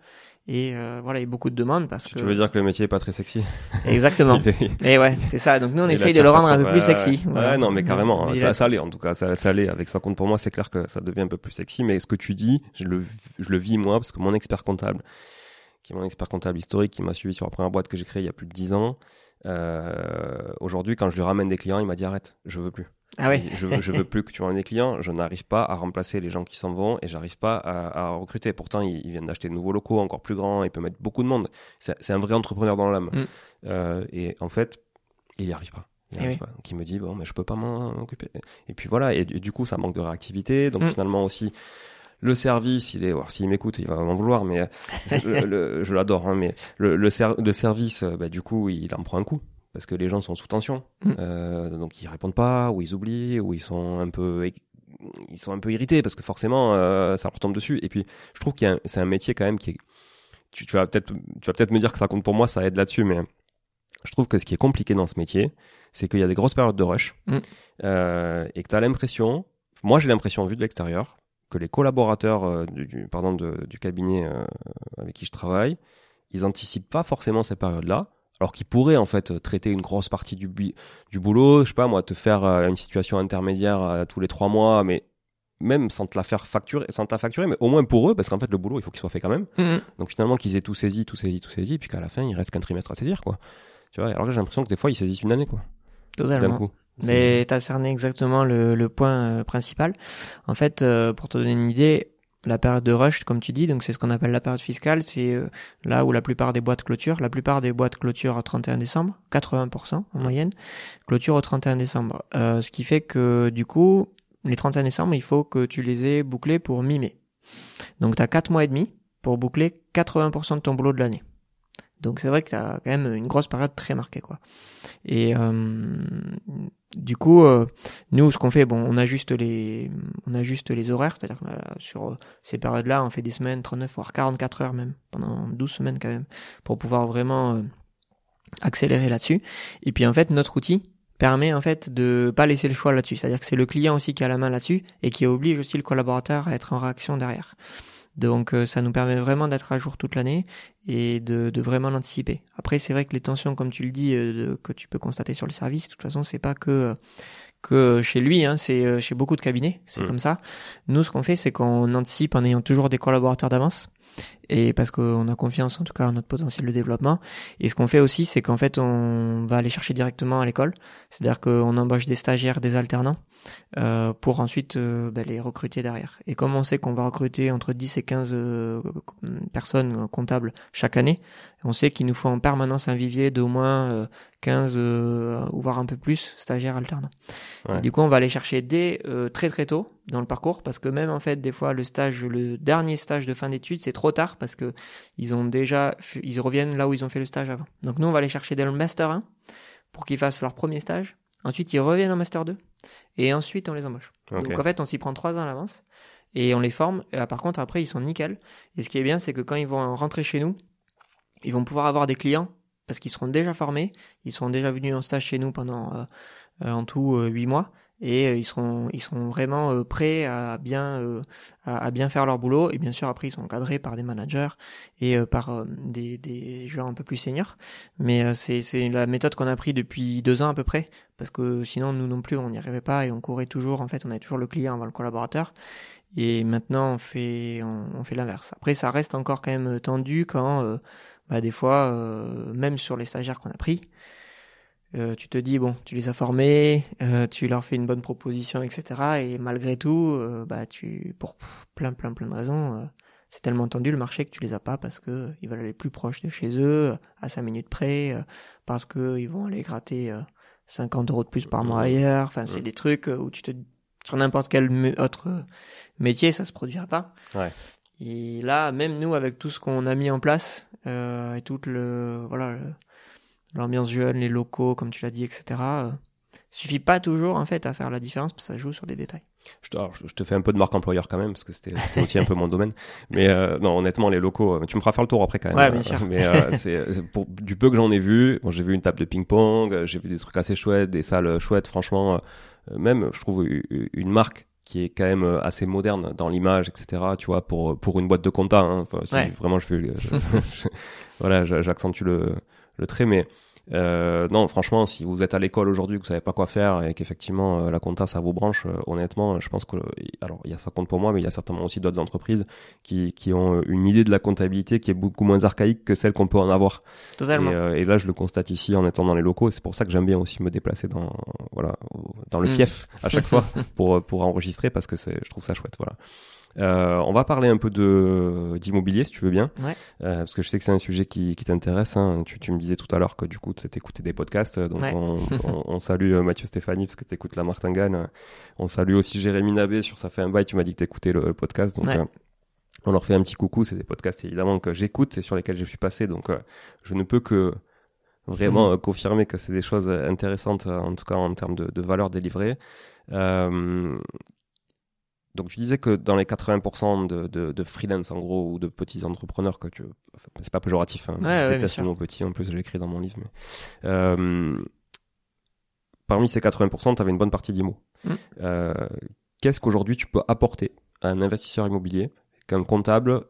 B: et euh, voilà, il y a beaucoup de demandes parce que.
A: Tu veux dire que le métier est pas très sexy?
B: Exactement. et ouais, c'est ça. Donc nous, on essaye de le rendre un peu plus sexy.
A: Ouais, non, mais carrément. Hein. ça, ça l'est en tout cas. Ça, ça l'est. Avec ça compte pour moi, c'est clair que ça devient un peu plus sexy. Mais ce que tu dis, je le je le vis moi parce que mon expert comptable, qui est mon expert comptable historique, qui m'a suivi sur la première boîte que j'ai créée il y a plus de dix ans. Euh, Aujourd'hui, quand je lui ramène des clients, il m'a dit arrête, je veux plus.
B: Ah oui.
A: je, veux, je veux plus que tu ramènes des clients. Je n'arrive pas à remplacer les gens qui s'en vont et j'arrive pas à, à, recruter. Pourtant, ils, viennent d'acheter de nouveaux locaux encore plus grands. Il peut mettre beaucoup de monde. C'est un vrai entrepreneur dans l'âme. Mm. Euh, et en fait, il y arrive pas. Il eh pas. Il me dit bon, mais je peux pas m'en occuper. Et puis voilà. Et, du coup, ça manque de réactivité. Donc mm. finalement aussi le service, il est, alors s'il m'écoute, il va m'en vouloir, mais le, je l'adore, hein, mais le, le, le service, euh, bah, du coup, il en prend un coup parce que les gens sont sous tension, mm. euh, donc ils répondent pas, ou ils oublient, ou ils sont un peu, ils sont un peu irrités parce que forcément, euh, ça leur tombe dessus. Et puis, je trouve qu'il c'est un métier quand même qui est, tu, tu vas peut-être, tu vas peut-être me dire que ça compte pour moi, ça aide là-dessus, mais je trouve que ce qui est compliqué dans ce métier, c'est qu'il y a des grosses périodes de rush mm. euh, et que tu as l'impression, moi j'ai l'impression vu de l'extérieur, que les collaborateurs, euh, du, par exemple, du cabinet euh, avec qui je travaille, ils anticipent pas forcément ces périodes-là, alors qu'ils pourraient en fait traiter une grosse partie du, du boulot, je sais pas moi, te faire euh, une situation intermédiaire tous les trois mois, mais même sans te la faire facturer, sans te la facturer, mais au moins pour eux, parce qu'en fait le boulot il faut qu'il soit fait quand même. Mmh. Donc finalement qu'ils aient tout saisi, tout saisi, tout saisi, puis qu'à la fin il reste qu'un trimestre à saisir quoi. Tu vois, alors là j'ai l'impression que des fois ils saisissent une année quoi.
B: Totalement. Mais tu as cerné exactement le, le point euh, principal. En fait, euh, pour te donner une idée, la période de rush, comme tu dis, donc c'est ce qu'on appelle la période fiscale, c'est euh, là où la plupart des boîtes clôturent. La plupart des boîtes clôturent au 31 décembre, 80% en moyenne, clôture au 31 décembre. ce qui fait que du coup, les 31 décembre, il faut que tu les aies bouclés pour mi-mai. Donc tu as 4 mois et demi pour boucler 80% de ton boulot de l'année. Donc c'est vrai que tu as quand même une grosse période très marquée quoi. Et euh, du coup, euh, nous ce qu'on fait, bon, on ajuste les, on ajuste les horaires, c'est-à-dire que euh, sur ces périodes-là, on fait des semaines 39 voire 44 heures même pendant 12 semaines quand même pour pouvoir vraiment accélérer là-dessus. Et puis en fait, notre outil permet en fait de pas laisser le choix là-dessus, c'est-à-dire que c'est le client aussi qui a la main là-dessus et qui oblige aussi le collaborateur à être en réaction derrière. Donc euh, ça nous permet vraiment d'être à jour toute l'année et de, de vraiment l'anticiper. Après c'est vrai que les tensions, comme tu le dis, euh, que tu peux constater sur le service, de toute façon c'est pas que que chez lui, hein, c'est euh, chez beaucoup de cabinets, c'est mm. comme ça. Nous, ce qu'on fait, c'est qu'on anticipe en ayant toujours des collaborateurs d'avance et parce qu'on a confiance en tout cas en notre potentiel de développement. Et ce qu'on fait aussi, c'est qu'en fait, on va aller chercher directement à l'école, c'est-à-dire qu'on embauche des stagiaires, des alternants, euh, pour ensuite euh, bah, les recruter derrière. Et comme on sait qu'on va recruter entre 10 et 15 euh, personnes comptables chaque année, on sait qu'il nous faut en permanence un vivier d'au moins 15 ou voire un peu plus stagiaires alternants. du coup, on va aller chercher dès très très tôt dans le parcours parce que même en fait des fois le stage, le dernier stage de fin d'études, c'est trop tard parce que ils ont déjà, ils reviennent là où ils ont fait le stage avant. Donc nous, on va aller chercher dès le master 1 pour qu'ils fassent leur premier stage. Ensuite, ils reviennent en master 2 et ensuite on les embauche. Donc en fait, on s'y prend trois ans à l'avance et on les forme. Et, par contre, après, ils sont nickel. Et ce qui est bien, c'est que quand ils vont rentrer chez nous, ils vont pouvoir avoir des clients parce qu'ils seront déjà formés, ils seront déjà venus en stage chez nous pendant euh, euh, en tout euh, huit mois et ils seront ils seront vraiment prêts à bien à, bien faire leur boulot. Et bien sûr après ils sont encadrés par des managers et par des des joueurs un peu plus seniors. Mais c'est c'est la méthode qu'on a pris depuis deux ans à peu près. Parce que sinon nous non plus on n'y arrivait pas et on courait toujours. En fait on avait toujours le client avant le collaborateur. Et maintenant on fait on, fait l'inverse. Après ça reste encore quand même tendu quand euh, bah, des fois euh, même sur les stagiaires qu'on a pris euh, tu te dis bon tu les as formés tu leur fais une bonne proposition etc et malgré tout bah tu pour plein plein plein de raisons c'est tellement tendu le marché que tu les as pas parce que ils veulent aller plus proche de chez eux, à 5 minutes près, parce que ils vont aller gratter 50 euros de plus par mois ailleurs. Enfin, c'est des trucs où tu te sur n'importe quel autre métier, ça se produira pas.
A: Ouais.
B: Et là, même nous, avec tout ce qu'on a mis en place euh, et toute le voilà l'ambiance jeune, les locaux, comme tu l'as dit, etc. Euh, suffit pas toujours en fait à faire la différence parce que ça joue sur des détails.
A: Je te, je te fais un peu de marque employeur quand même parce que c'était aussi un peu mon domaine. Mais euh, non, honnêtement, les locaux, euh, tu me feras faire le tour après quand même.
B: Ouais, bien sûr.
A: Mais euh, c'est pour du peu que j'en ai vu. Bon, j'ai vu une table de ping-pong, j'ai vu des trucs assez chouettes, des salles chouettes. Franchement, même je trouve une marque qui est quand même assez moderne dans l'image, etc. Tu vois, pour pour une boîte de compta. Hein. Enfin, vraiment, je fais, voilà, j'accentue le le trait, mais euh, non, franchement, si vous êtes à l'école aujourd'hui, que vous savez pas quoi faire et qu'effectivement euh, la compta ça vous branche, euh, honnêtement, je pense que alors il y a ça compte pour moi, mais il y a certainement aussi d'autres entreprises qui, qui ont une idée de la comptabilité qui est beaucoup moins archaïque que celle qu'on peut en avoir.
B: Totalement.
A: Et, et, là, je le constate ici en étant dans les locaux. C'est pour ça que j'aime bien aussi me déplacer dans voilà dans le mm. fief à chaque fois pour pour enregistrer parce que c'est je trouve ça chouette. Voilà. Euh, on va parler un peu de d'immobilier, si tu veux bien,
B: ouais.
A: euh, parce que je sais que c'est un sujet qui, qui t'intéresse. Hein. Tu, tu, me disais tout à l'heure que du coup, tu écouté des podcasts, donc on, on, on, salue euh, Mathieu Stéphanie parce que tu écoutes la Martingale. On salue aussi Jérémy Nabé sur Ça fait un bail. Tu m'as dit que tu écoutais le, podcast, donc euh, on leur fait un petit coucou. C'est des podcasts évidemment que j'écoute et sur lesquels je suis passé, donc euh, je ne peux que vraiment confirmer que c'est des choses intéressantes, en tout cas en termes de, de valeur délivrée. Euh, donc tu disais que dans les 80% de, de, de, freelance en gros ou de petits entrepreneurs que tu, enfin, c'est pas péjoratif, hein,
B: ouais,
A: je déteste le mot petit, en plus je l'écris dans mon livre, mais euh, parmi ces 80%, tu avais une bonne partie d'IMO. Mm. Euh, qu'est-ce qu'aujourd'hui tu peux apporter à un investisseur immobilier qu'un comptable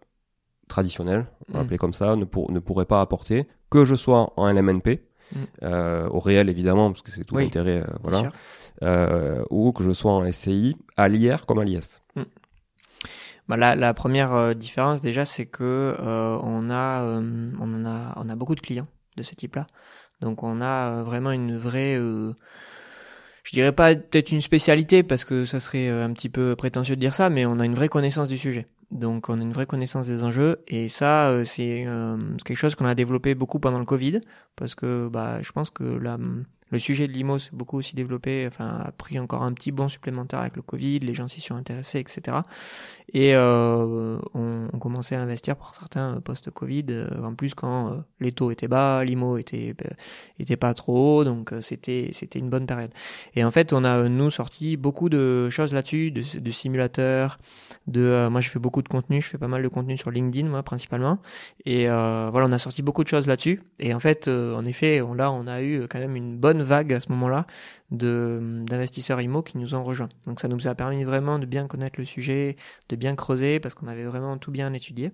A: traditionnel, on mm. comme ça, ne, pour, ne pourrait pas apporter, que je sois en LMNP, mm. euh, au réel évidemment, parce que c'est tout l'intérêt, euh, voilà euh, ou que je sois en SCI, à l'IR comme à l'IS. Hmm.
B: Bah la, la, première différence déjà, c'est que on a, on en a, on a beaucoup de clients de ce type-là. Donc on a vraiment une vraie, je dirais pas peut-être une spécialité parce que ça serait un petit peu prétentieux de dire ça, mais on a une vraie connaissance du sujet. Donc on a une vraie connaissance des enjeux. Et ça c'est quelque chose qu'on a développé beaucoup pendant le Covid. Parce que bah je pense que la le sujet de l'IMO s'est beaucoup aussi développé, enfin a pris encore un petit bond supplémentaire avec le Covid, les gens s'y sont intéressés, etc. Et euh, on, on, commençait à investir pour certains post-Covid, euh, en plus quand euh, les taux étaient bas, l'IMO était euh, était pas trop haut, donc c'était c'était une bonne période. Et en fait, on a nous sorti beaucoup de choses là-dessus, de, simulateurs, de moi je fais beaucoup de contenu, je fais pas mal de contenu sur LinkedIn moi principalement, et voilà on a sorti beaucoup de choses là-dessus. Et en fait, en effet, on, là on a eu quand même une bonne vague à ce moment-là d'investisseurs IMO qui nous ont rejoints. Donc ça nous a permis vraiment de bien connaître le sujet, de bien creuser parce qu'on avait vraiment tout bien étudié.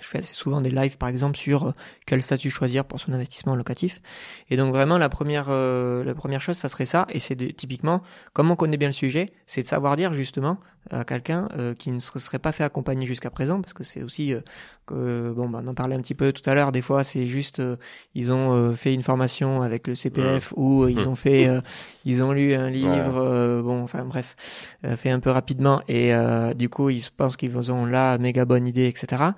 B: Je fais assez souvent des lives par exemple sur euh, quel statut choisir pour son investissement locatif. Et donc vraiment la première euh, la première chose ça serait ça et c'est typiquement comme on connaît bien le sujet, c'est de savoir dire justement à quelqu'un euh, qui ne se serait pas fait accompagner jusqu'à présent parce que c'est aussi que bon bah on en parlait un petit peu tout à l'heure des fois c'est juste ils ont fait une formation avec le CPF ou ils ont fait ils ont lu un livre bon enfin bref fait un peu rapidement et du coup ils pensent qu'ils ont la méga bonne idée etc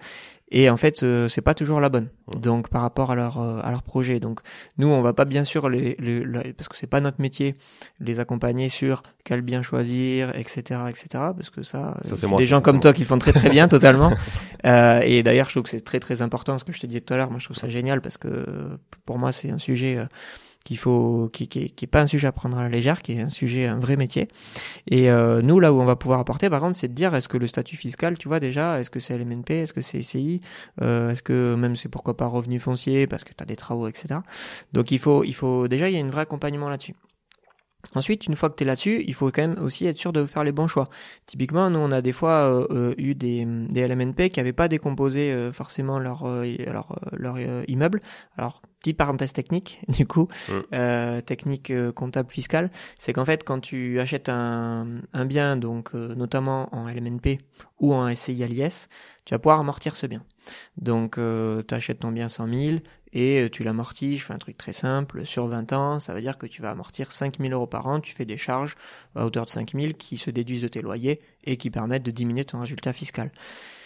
B: et en fait euh, c'est pas toujours la bonne. Donc par rapport à leur euh, à leur projet. Donc nous on va pas bien sûr les, les, parce que c'est pas notre métier les accompagner sur quel bien choisir etc etc parce que ça,
A: ça c'est
B: des gens comme toi qui le font très très bien totalement euh, et d'ailleurs je trouve que c'est très très important ce que je te disais tout à l'heure moi je trouve ça génial parce que pour moi c'est un sujet euh, qu'il faut, qui, qui, qui, est pas un sujet à prendre à la légère, qui est un sujet, un vrai métier. Et euh, nous, là où on va pouvoir apporter, par contre, c'est de dire est-ce que le statut fiscal, tu vois déjà, est-ce que c'est LMNP, est-ce que c'est SCI, euh, est-ce que même c'est pourquoi pas revenu foncier parce que tu as des travaux, etc. Donc il faut, il faut déjà il y a un vrai accompagnement là-dessus. Ensuite, une fois que tu es là-dessus, il faut quand même aussi être sûr de faire les bons choix. Typiquement, nous, on a des fois euh, euh eu des, des LMNP qui n'avaient pas décomposé euh, forcément leur, euh, leur, leur immeuble. Alors, petite parenthèse technique, du coup, mm. technique comptable fiscale, c'est qu'en fait, quand tu achètes un, un bien, donc notamment en LMNP ou en SCI à l'IS, tu vas pouvoir amortir ce bien. Donc, tu achètes ton bien 100 000, et euh, tu l'amortis, je fais un truc très simple, sur 20 ans, ça veut dire que tu vas amortir 5000 euros par an, tu fais des charges à hauteur de 5000 qui se déduisent de tes loyers et qui permettent de diminuer ton résultat fiscal.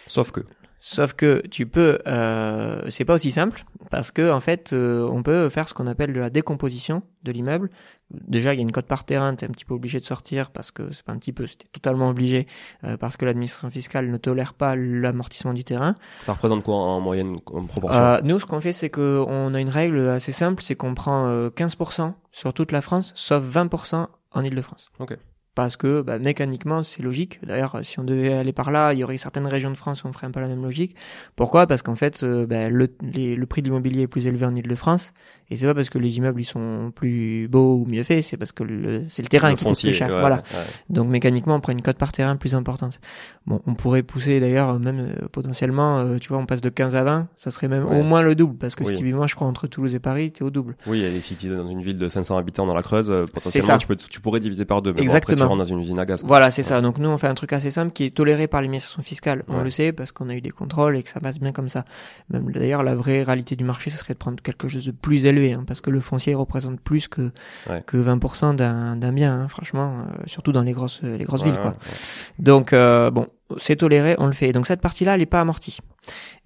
A: Sauf que.
B: Sauf que tu peux, euh, c'est pas aussi simple parce que en fait, euh, on peut faire ce qu'on appelle de la décomposition de l'immeuble. Déjà, il y a une cote par terrain, t'es un petit peu obligé de sortir parce que c'est pas un petit peu, c'était totalement obligé euh, parce que l'administration fiscale ne tolère pas l'amortissement du terrain.
A: Ça représente quoi en moyenne, en proportion?
B: Euh, nous, ce qu'on fait, c'est qu'on a une règle assez simple, c'est qu'on prend euh, 15% sur toute la France, sauf 20% en Île-de-France.
A: Ok.
B: Parce que bah, mécaniquement, c'est logique. D'ailleurs, si on devait aller par là, il y aurait certaines régions de France où on ferait un peu la même logique. Pourquoi? Parce qu'en fait, euh, bah, le, les- le prix de l'immobilier est plus élevé en Île-de-France. Et c'est pas parce que les immeubles ils sont plus beaux ou mieux faits, c'est parce que le- c'est le terrain
A: Le
B: qui coûte
A: foncier,
B: plus cher.
A: ouais,
B: voilà.
A: ouais.
B: Donc mécaniquement, on prend une cote par terrain plus importante. Bon, on pourrait pousser d'ailleurs, même euh, potentiellement, euh, tu vois, on passe de 15 à 20, ça serait même
A: Ouais.
B: au moins le double, parce que
A: Oui.
B: si typiquement je prends entre Toulouse et Paris, t'es au double.
A: Oui, il y a des sites dans une ville de 500 habitants dans la Creuse, euh,
B: ça.
A: potentiellement tu, peux, tu pourrais diviser par deux. Bon, après,
B: Exactement.
A: tu rentres dans une usine à gaz. quoi.
B: Voilà, c'est ça. Donc nous, on fait un truc assez simple qui est toléré par l'administration fiscale. On
A: Ouais.
B: le sait parce qu'on a eu des contrôles et que ça passe bien comme ça. Même d'ailleurs, la vraie réalité du marché, ce serait de prendre quelque chose de plus élevé, hein, parce que le foncier représente plus que
A: Ouais.
B: que 20% d'un d'un bien, hein, franchement, euh, surtout dans les grosses les grosses villes, quoi. Donc euh, bon, c'est toléré, on le fait. Donc cette partie-là, elle n'est pas amortie.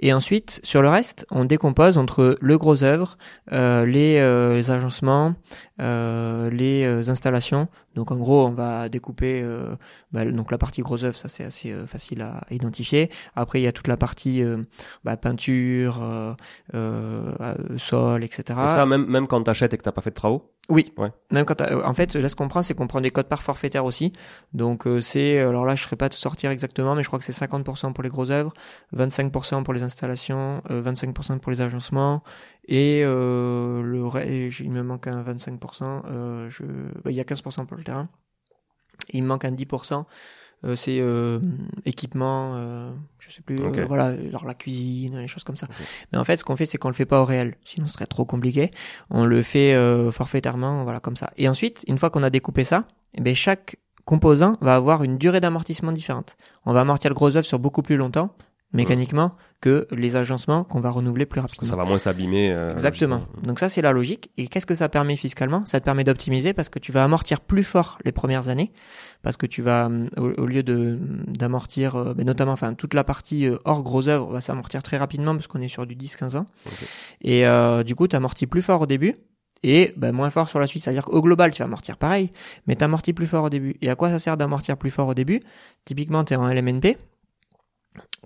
B: Et ensuite, sur le reste, on décompose entre le gros œuvre, euh, les, euh, les agencements, euh, les installations. Donc en gros, on va découper bah, donc la partie gros œuvre, ça c'est assez facile à identifier. Après, il y a toute la partie bah, peinture, sol, etc.
A: Et ça, même, même quand t'achètes et que t'as pas fait de travaux
B: Oui.
A: Ouais.
B: Même quand en fait, là ce qu'on prend, c'est qu'on prend des codes par forfaitaire aussi. Donc c'est alors là, je ne serais pas de sortir exactement, mais je crois que c'est 50% pour les grosses œuvres, 25% pour les installations, euh, 25% pour les agencements et euh, le reste, il me manque un 25%. euh, je, bah, il y a 15% pour le terrain. Et il me manque un 10%. euh, c'est euh, équipement, euh, je sais plus, euh, voilà, alors la cuisine, les choses comme ça. Mais en fait, ce qu'on fait, c'est qu'on le fait pas au réel, sinon ce serait trop compliqué. On le fait euh, forfaitairement, voilà, comme ça. Et ensuite, une fois qu'on a découpé ça, eh ben, chaque composant va avoir une durée d'amortissement différente. On va amortir le gros œuvre sur beaucoup plus longtemps, mécaniquement, que les agencements qu'on va renouveler plus
A: Parce que
B: rapidement.
A: ça va moins s'abîmer. euh,
B: Exactement. Donc ça, c'est la logique. Et qu'est-ce que ça permet fiscalement? Ça te permet d'optimiser parce que tu vas amortir plus fort les premières années, parce que tu vas, hum, au, au lieu de d'amortir, euh, ben, notamment, enfin, toute la partie euh, hors gros œuvre va s'amortir très rapidement parce qu'on est sur du 10-15 ans. Et euh, du coup, tu amortis plus fort au début et ben, moins fort sur la suite. C'est-à-dire qu'au global, tu vas amortir pareil, mais tu amortis plus fort au début. Et à quoi ça sert d'amortir plus fort au début? Typiquement, tu es en LMNP.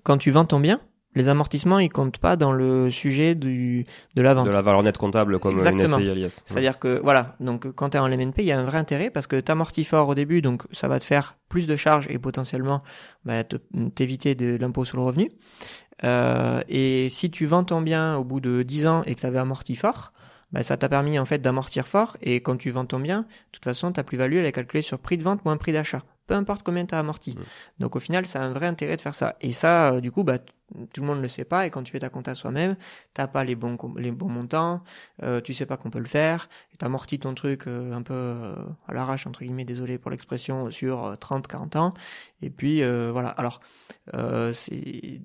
B: Quand tu vends ton bien, les amortissements, ils comptent pas dans le sujet du, de la vente.
A: De la valeur nette comptable comme
B: Exactement.
A: une SCI Alias.
B: C'est-à-dire que voilà, donc quand tu es en LMNP, il y a un vrai intérêt parce que tu amortis fort au début, donc ça va te faire plus de charges et potentiellement bah, te- t'éviter de l'impôt sur le revenu. Euh, et si tu vends ton bien au bout de 10 ans et que tu avais amorti fort, bah, ça t'a permis en fait d'amortir fort et quand tu vends ton bien, de toute façon ta plus-value elle est calculée sur prix de vente moins prix d'achat. Peu importe combien tu as amorti. Donc au final, ça a un vrai intérêt de faire ça. Et ça, euh, du coup, bah, tout le monde ne le sait pas. Et quand tu fais ta compta soi-même, t'as pas les bons, les bons montants, euh, tu sais pas qu'on peut le faire, et t'amortis ton truc euh, un peu euh, à l'arrache, entre guillemets, désolé pour l'expression, sur euh, 30, 40 ans. Et puis, euh, voilà. Alors, euh, c'est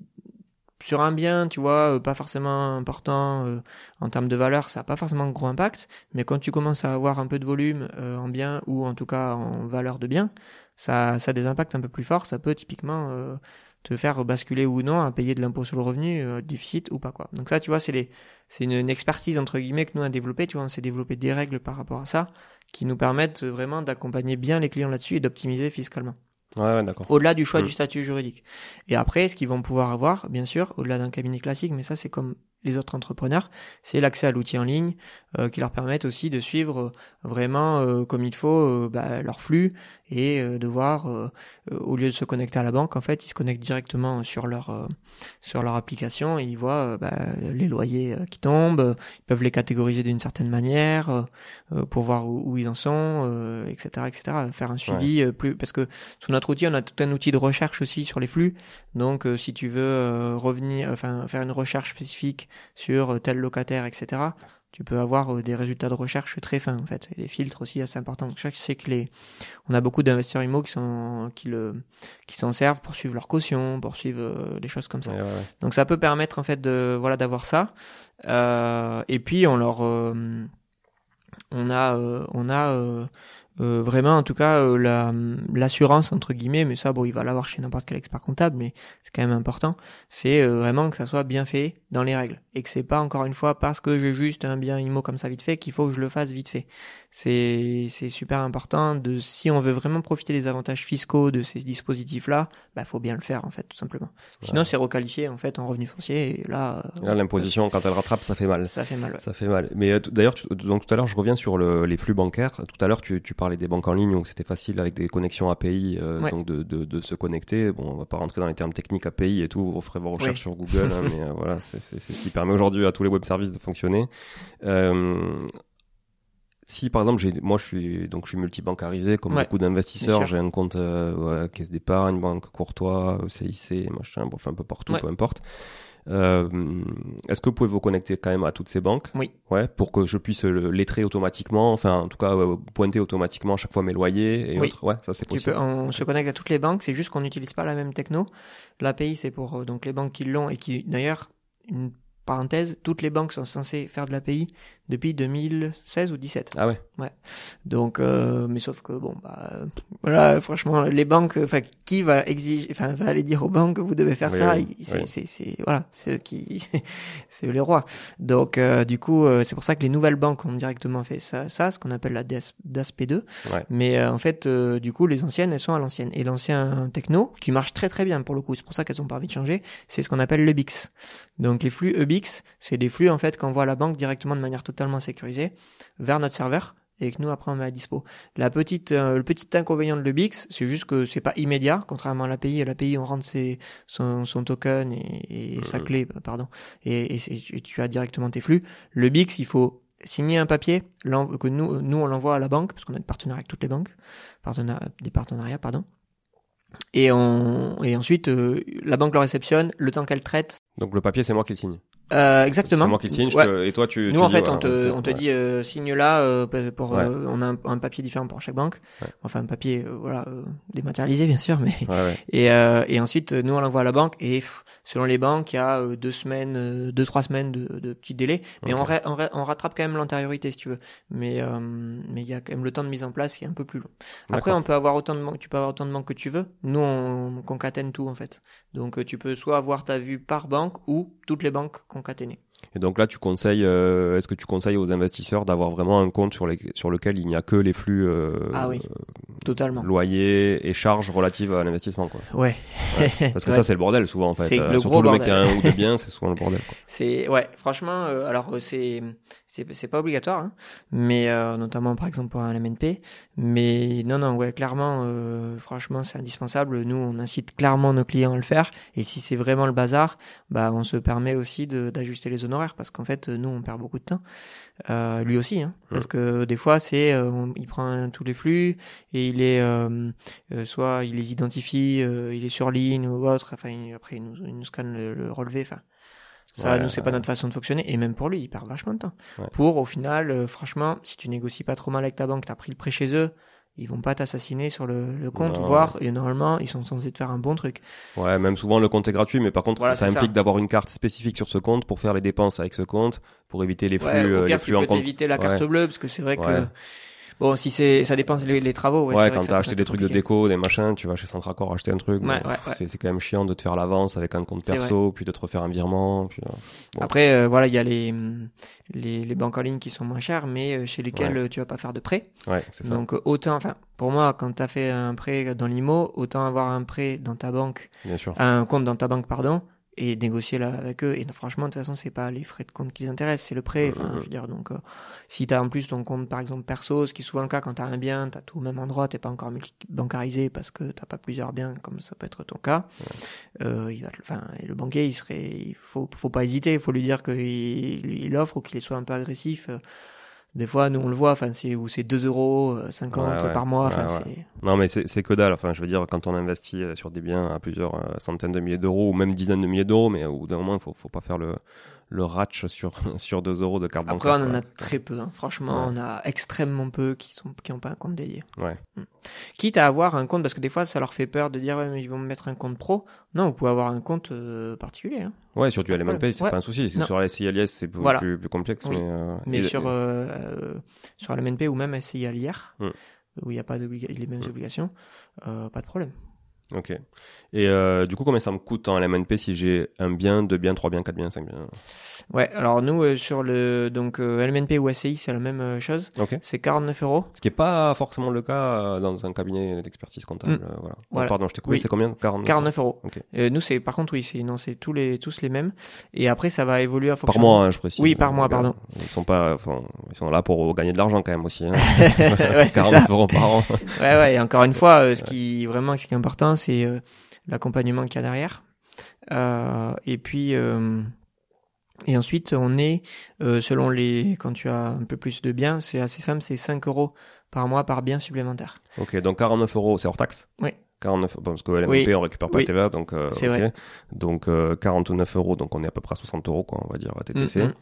B: sur un bien, tu vois, euh, pas forcément important euh, en termes de valeur, ça n'a pas forcément un gros impact. Mais quand tu commences à avoir un peu de volume euh, en bien ou en tout cas en valeur de bien, ça, ça a des impacts un peu plus forts. Ça peut typiquement euh, te faire basculer ou non à payer de l'impôt sur le revenu, euh, déficit ou pas quoi. Donc ça, tu vois, c'est des, c'est une, une expertise entre guillemets que nous on a développé. Tu vois, on s'est développé des règles par rapport à ça qui nous permettent vraiment d'accompagner bien les clients là-dessus et d'optimiser fiscalement
A: Ouais, ouais, d'accord.
B: au-delà du choix
A: Mm.
B: du statut juridique. Et après, ce qu'ils vont pouvoir avoir, bien sûr, au-delà d'un cabinet classique, mais ça c'est comme les autres entrepreneurs, c'est l'accès à l'outil en ligne euh, qui leur permettent aussi de suivre euh, vraiment euh, comme il faut bah, leur flux et euh, de voir au lieu de se connecter à la banque en fait ils se connectent directement sur leur euh, sur leur application et ils voient bah, les loyers qui tombent ils peuvent les catégoriser d'une certaine manière pour voir où, où ils en sont euh, etc etc faire un suivi plus parce que sous notre outil on a tout un outil de recherche aussi sur les flux. Donc euh, si tu veux euh, revenir enfin faire une recherche spécifique sur euh, tel locataire etc tu peux avoir euh, des résultats de recherche très fins en fait. Et des filtres aussi assez importants. Donc que les on a beaucoup d'investisseurs immo qui sont qui le qui s'en servent pour suivre leur caution pour suivre euh, des choses comme ça.
A: Ouais, ouais, ouais.
B: donc ça peut permettre en fait de voilà d'avoir ça. Euh, et puis on leur euh, on a euh, on a euh, Euh, vraiment, en tout cas, euh, la l'assurance entre guillemets, mais ça, bon, il va l'avoir chez n'importe quel expert comptable, mais c'est quand même important. C'est euh, vraiment que ça soit bien fait dans les règles et que c'est pas encore une fois parce que j'ai juste un bien IMO comme ça vite fait qu'il faut que je le fasse vite fait. C'est c'est super important de si on veut vraiment profiter des avantages fiscaux de ces dispositifs là, bah faut bien le faire en fait tout simplement. Sinon, c'est requalifié en fait en revenu foncier et là.
A: là l'imposition quand elle rattrape, ça fait mal.
B: Ça fait mal. Ouais.
A: Ça fait mal. Mais d'ailleurs, donc tout à l'heure, je reviens sur le, les flux bancaires. Tout à l'heure, tu, tu parlais des banques en ligne où c'était facile avec des connexions API, euh, donc de, de, de, se connecter. Bon, on va pas rentrer dans les termes techniques API et tout, vous ferez vos recherches sur Google, hein, mais euh, voilà, c'est ce qui permet aujourd'hui à tous les web services de fonctionner. Euh, si par exemple j'ai moi je suis donc je suis multibancarisé comme beaucoup d'investisseurs. j'ai un compte euh, caisse d'épargne banque courtois CIC machin bref un peu partout peu importe euh, Est-ce que vous pouvez vous connecter quand même à toutes ces banques
B: Oui.
A: Ouais, pour que je puisse lettrer automatiquement, enfin en tout cas euh, pointer automatiquement à chaque fois mes loyers et autres. Ouais, ça c'est possible.
B: on se connecte à toutes les banques, c'est juste qu'on n'utilise pas la même techno. L'API c'est pour euh, donc les banques qui l'ont et qui d'ailleurs une parenthèse, toutes les banques sont censées faire de l'API depuis 2016 ou 17.
A: Ah ouais.
B: Ouais. Donc, euh, mais sauf que bon, bah, voilà, franchement, les banques, enfin, qui va exiger, enfin, va aller dire aux banques, vous devez faire ça? c'est, c'est, c'est, voilà, c'est eux qui, c'est les rois. Donc, euh, du coup, euh, c'est pour ça que les nouvelles banques ont directement fait ça, ça ce qu'on appelle la DASP2.
A: Ouais.
B: Mais euh, en fait, du coup, les anciennes, elles sont à l'ancienne. Et l'ancien techno, qui marche très très bien pour le coup, c'est pour ça qu'elles ont pas envie de changer, c'est ce qu'on appelle le BIX. Donc, les flux EBIX, c'est des flux en fait qu'envoie la banque directement de manière totale sécurisé vers notre serveur et que nous après on met à dispo. La petite, euh, le petit inconvénient de l'EBIX, c'est juste que c'est pas immédiat, contrairement à l'API. À l'API, on rentre ses, son, son token et, sa clé, pardon, et, et, tu as directement tes flux. Le BIX, il faut signer un papier que nous, nous on l'envoie à la banque parce qu'on a des partenariats avec toutes les banques, des partenariats, pardon. Et, on, et ensuite, euh, la banque le réceptionne, le temps qu'elle traite.
A: Donc le papier, c'est moi qui le signe.
B: Euh, exactement.
A: C'est moi qui le signe. et toi, tu.
B: Nous, en fait, on te, on te dit euh, signe là. Euh, pour, euh, on a un, papier différent pour chaque banque. Enfin, un papier, euh, voilà, dématérialisé bien sûr, mais. Et, et ensuite, nous, on l'envoie à la banque. Et selon les banques, il y a deux semaines, deux trois semaines de, de petits délais. Mais on, on, on, rattrape quand même l'antériorité, si tu veux. Mais mais il y a quand même le temps de mise en place qui est un peu plus long. Après, on peut avoir autant de banques, tu peux avoir autant de banques que tu veux. Nous, on concatène tout en fait. Donc, tu peux soit avoir ta vue par banque ou toutes les banques concaténées.
A: Et donc là, tu conseilles, euh, est-ce que tu conseilles aux investisseurs d'avoir vraiment un compte sur, les, sur lequel il n'y a que les flux euh,
B: ah oui, totalement.
A: loyers et charges relatives à l'investissement quoi.
B: Ouais.
A: Parce que ça c'est le bordel souvent en fait.
B: C'est
A: euh,
B: le
A: surtout
B: le
A: mec qui a un ou deux biens, c'est souvent le bordel.
B: C'est ouais, franchement, euh, alors c'est c'est pas obligatoire, hein, mais euh, notamment par exemple pour un MNP. Mais non non ouais, clairement, franchement c'est indispensable. Nous on incite clairement nos clients à le faire. Et si c'est vraiment le bazar, bah on se permet aussi d'ajuster les honoraires parce qu'en fait nous on perd beaucoup de temps. Euh, lui aussi, hein, parce que des fois c'est, euh, il prend tous les flux et il est, euh, soit il les identifie, il est sur ligne ou autre. Enfin, après il nous, il nous scanne le, relevé. Enfin, ça, nous c'est pas notre façon de fonctionner. Et même pour lui, il perd vachement de temps. Pour au final, franchement, si tu négocies pas trop mal avec ta banque, t'as pris le prêt chez eux, ils vont pas t'assassiner sur le, le compte, voire et normalement ils sont censés te faire un bon truc.
A: Ouais, même souvent le compte est gratuit, mais par contre ça implique d'avoir une carte spécifique sur ce compte pour faire les dépenses avec ce compte, pour éviter les flux, ouais,
B: euh,
A: les flux
B: tu peux éviter la carte bleue parce que c'est vrai que Bon, si c'est, ça dépend les, les travaux.
A: Ouais, quand t'as acheté des trucs de déco, des machins, tu vas chez Centracor acheter un truc. Ouais, c'est, c'est quand même chiant de te faire l'avance avec un compte perso, puis de te refaire un virement. Puis, euh,
B: Après, euh, voilà, il y a les, les, les banques en ligne qui sont moins chères, mais euh, chez lesquelles tu vas pas faire de prêt.
A: Ouais, c'est ça.
B: Donc autant, enfin, pour moi, quand t'as fait un prêt dans l'IMO, autant avoir un prêt dans ta banque,
A: Bien sûr.
B: un compte dans ta banque, pardon, et négocier là avec eux. Et franchement de toute façon c'est pas les frais de compte qui les intéressent c'est le prêt enfin je veux dire donc euh, si tu as en plus ton compte par exemple perso ce qui est souvent le cas quand tu as un bien tu as tout au même endroit t'es pas encore bancarisé parce que t'as pas plusieurs biens comme ça peut être ton cas euh, il va enfin le banquier il serait il faut faut pas hésiter il faut lui dire qu'il il offre ou qu'il soit un peu agressif euh, des fois, nous, on le voit, enfin, c'est, où c'est 2 euros, 50 euh, par mois, enfin, c'est...
A: Non, mais c'est, c'est que dalle, enfin, je veux dire, quand on investit euh, sur des biens à plusieurs euh, centaines de milliers d'euros, ou même dizaines de milliers d'euros, mais au bout d'un moment, il faut, faut pas faire le, le ratch sur, sur 2 euros de carte
B: Après,
A: bancaire.
B: on en a très peu, hein. franchement, on a extrêmement peu qui sont, qui ont pas un compte dédié.
A: Ouais.
B: Hmm. Quitte à avoir un compte, parce que des fois, ça leur fait peur de dire, ouais, mais ils vont me mettre un compte pro. Non, vous pouvez avoir un compte particulier, hein.
A: Ouais, sur du LMNP, c'est pas un souci. Sur la SCILS, c'est plus, plus, complexe. Mais,
B: euh, mais sur, euh, sur LMNP ou même SCILIR, mm. où il n'y a pas les mêmes obligations, euh, pas de problème.
A: Ok. Et euh, du coup, combien ça me coûte en LMNP si j'ai un bien, deux biens, trois biens, quatre biens, cinq biens
B: Ouais, alors nous, euh, sur le donc euh, LMNP ou SCI, c'est la même chose.
A: Ok.
B: C'est 49 euros.
A: Ce qui n'est pas forcément le cas dans un cabinet d'expertise comptable.
B: Mm.
A: euh, voilà.
B: Voilà.
A: Oh, pardon, je t'ai coupé,
B: Oui.
A: c'est combien? 49
B: 49 euros. Nous, c'est par contre, oui, c'est non, c'est tous les tous les mêmes. Et après, ça va évoluer à fonction.
A: Par mois, hein, je précise.
B: Oui, par mois,
A: gars,
B: pardon.
A: Ils sont pas, ils sont là pour gagner de l'argent quand même aussi. Hein.
B: Ouais, c'est
A: 49
B: ça.
A: euros par an.
B: Ouais, ouais. Et encore une fois, ce qui vraiment, ce qui est important, c'est euh, l'accompagnement qu'il y a derrière. Euh, et puis, euh, et ensuite, on est euh, selon les, quand tu as un peu plus de biens, c'est assez simple, c'est 5 euros par mois par bien supplémentaire.
A: Ok, donc 49 euros, c'est hors taxe?
B: Oui.
A: 49, bon, parce que LMP,
B: Oui.
A: on récupère pas
B: Oui.
A: TVA, donc, euh,
B: vrai.
A: Donc, euh, 49 euros, donc on est à peu près à 60 euros, quoi, on va dire, à TTC.
B: Mhm.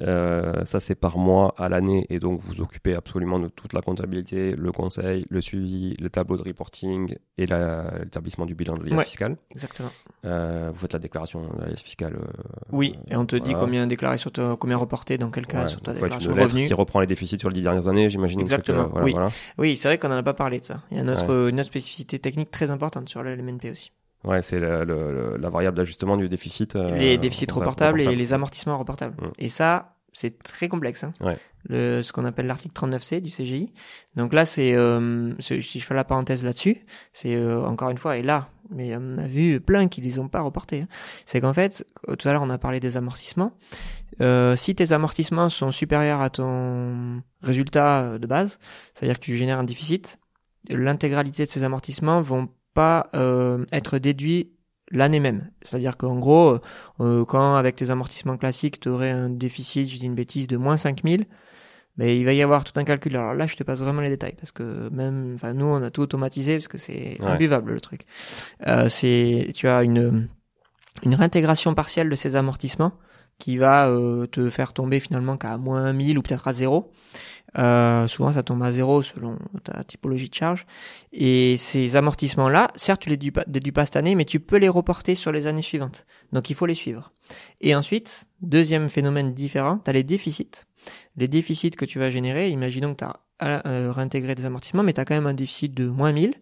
A: Euh, ça, c'est par mois à l'année, et donc vous occupez absolument de toute la comptabilité, le conseil, le suivi, le tableau de reporting et l'établissement du bilan de l'IS
B: Ouais.
A: fiscal.
B: Exactement.
A: Euh, vous faites la déclaration de l'IS fiscal. euh,
B: Oui, et on te dit combien déclaré sur ta, combien reporté dans quel cas
A: ouais,
B: sur ta déclaration de revenus.
A: qui reprend les déficits sur les dix dernières années, j'imagine.
B: Exactement,
A: voilà,
B: oui.
A: voilà.
B: Oui, c'est vrai qu'on n'en a pas parlé de ça. Il y a une autre, une autre spécificité technique très importante sur le LMNP aussi.
A: Ouais, c'est la variable d'ajustement du déficit. euh,
B: les déficits
A: reportable.
B: reportables et les amortissements reportables.
A: Mm.
B: Et ça, c'est très complexe. Hein.
A: Ouais.
B: Le, ce qu'on appelle l'article 39C du CGI. Donc là, c'est euh, si je fais la parenthèse là-dessus, c'est euh, encore une fois, et là, mais on a vu plein qui les ont pas reportés. hein. C'est qu'en fait, tout à l'heure, on a parlé des amortissements. Euh, si tes amortissements sont supérieurs à ton résultat de base, c'est-à-dire que tu génères un déficit, l'intégralité de ces amortissements vont pas euh, être déduits l'année même. C'est-à-dire qu'en gros, euh, quand avec tes amortissements classiques, tu aurais un déficit, je dis une bêtise, de moins 5000, ben, il va y avoir tout un calcul. Alors là, je te passe vraiment les détails parce que même, enfin, nous, on a tout automatisé parce que c'est
A: Ouais.
B: imbuvable le truc. Euh, c'est, tu as une, une réintégration partielle de ces amortissements qui va euh, te faire tomber finalement qu'à moins 1000 ou peut-être à zéro. Euh, souvent, ça tombe à zéro selon ta typologie de charge. Et ces amortissements-là, certes, tu les déduis pas, cette année, mais tu peux les reporter sur les années suivantes. Donc, il faut les suivre. Et ensuite, deuxième phénomène différent, tu as les déficits. Les déficits que tu vas générer, imaginons que tu as réintégré des amortissements, mais tu as quand même un déficit de moins 1000.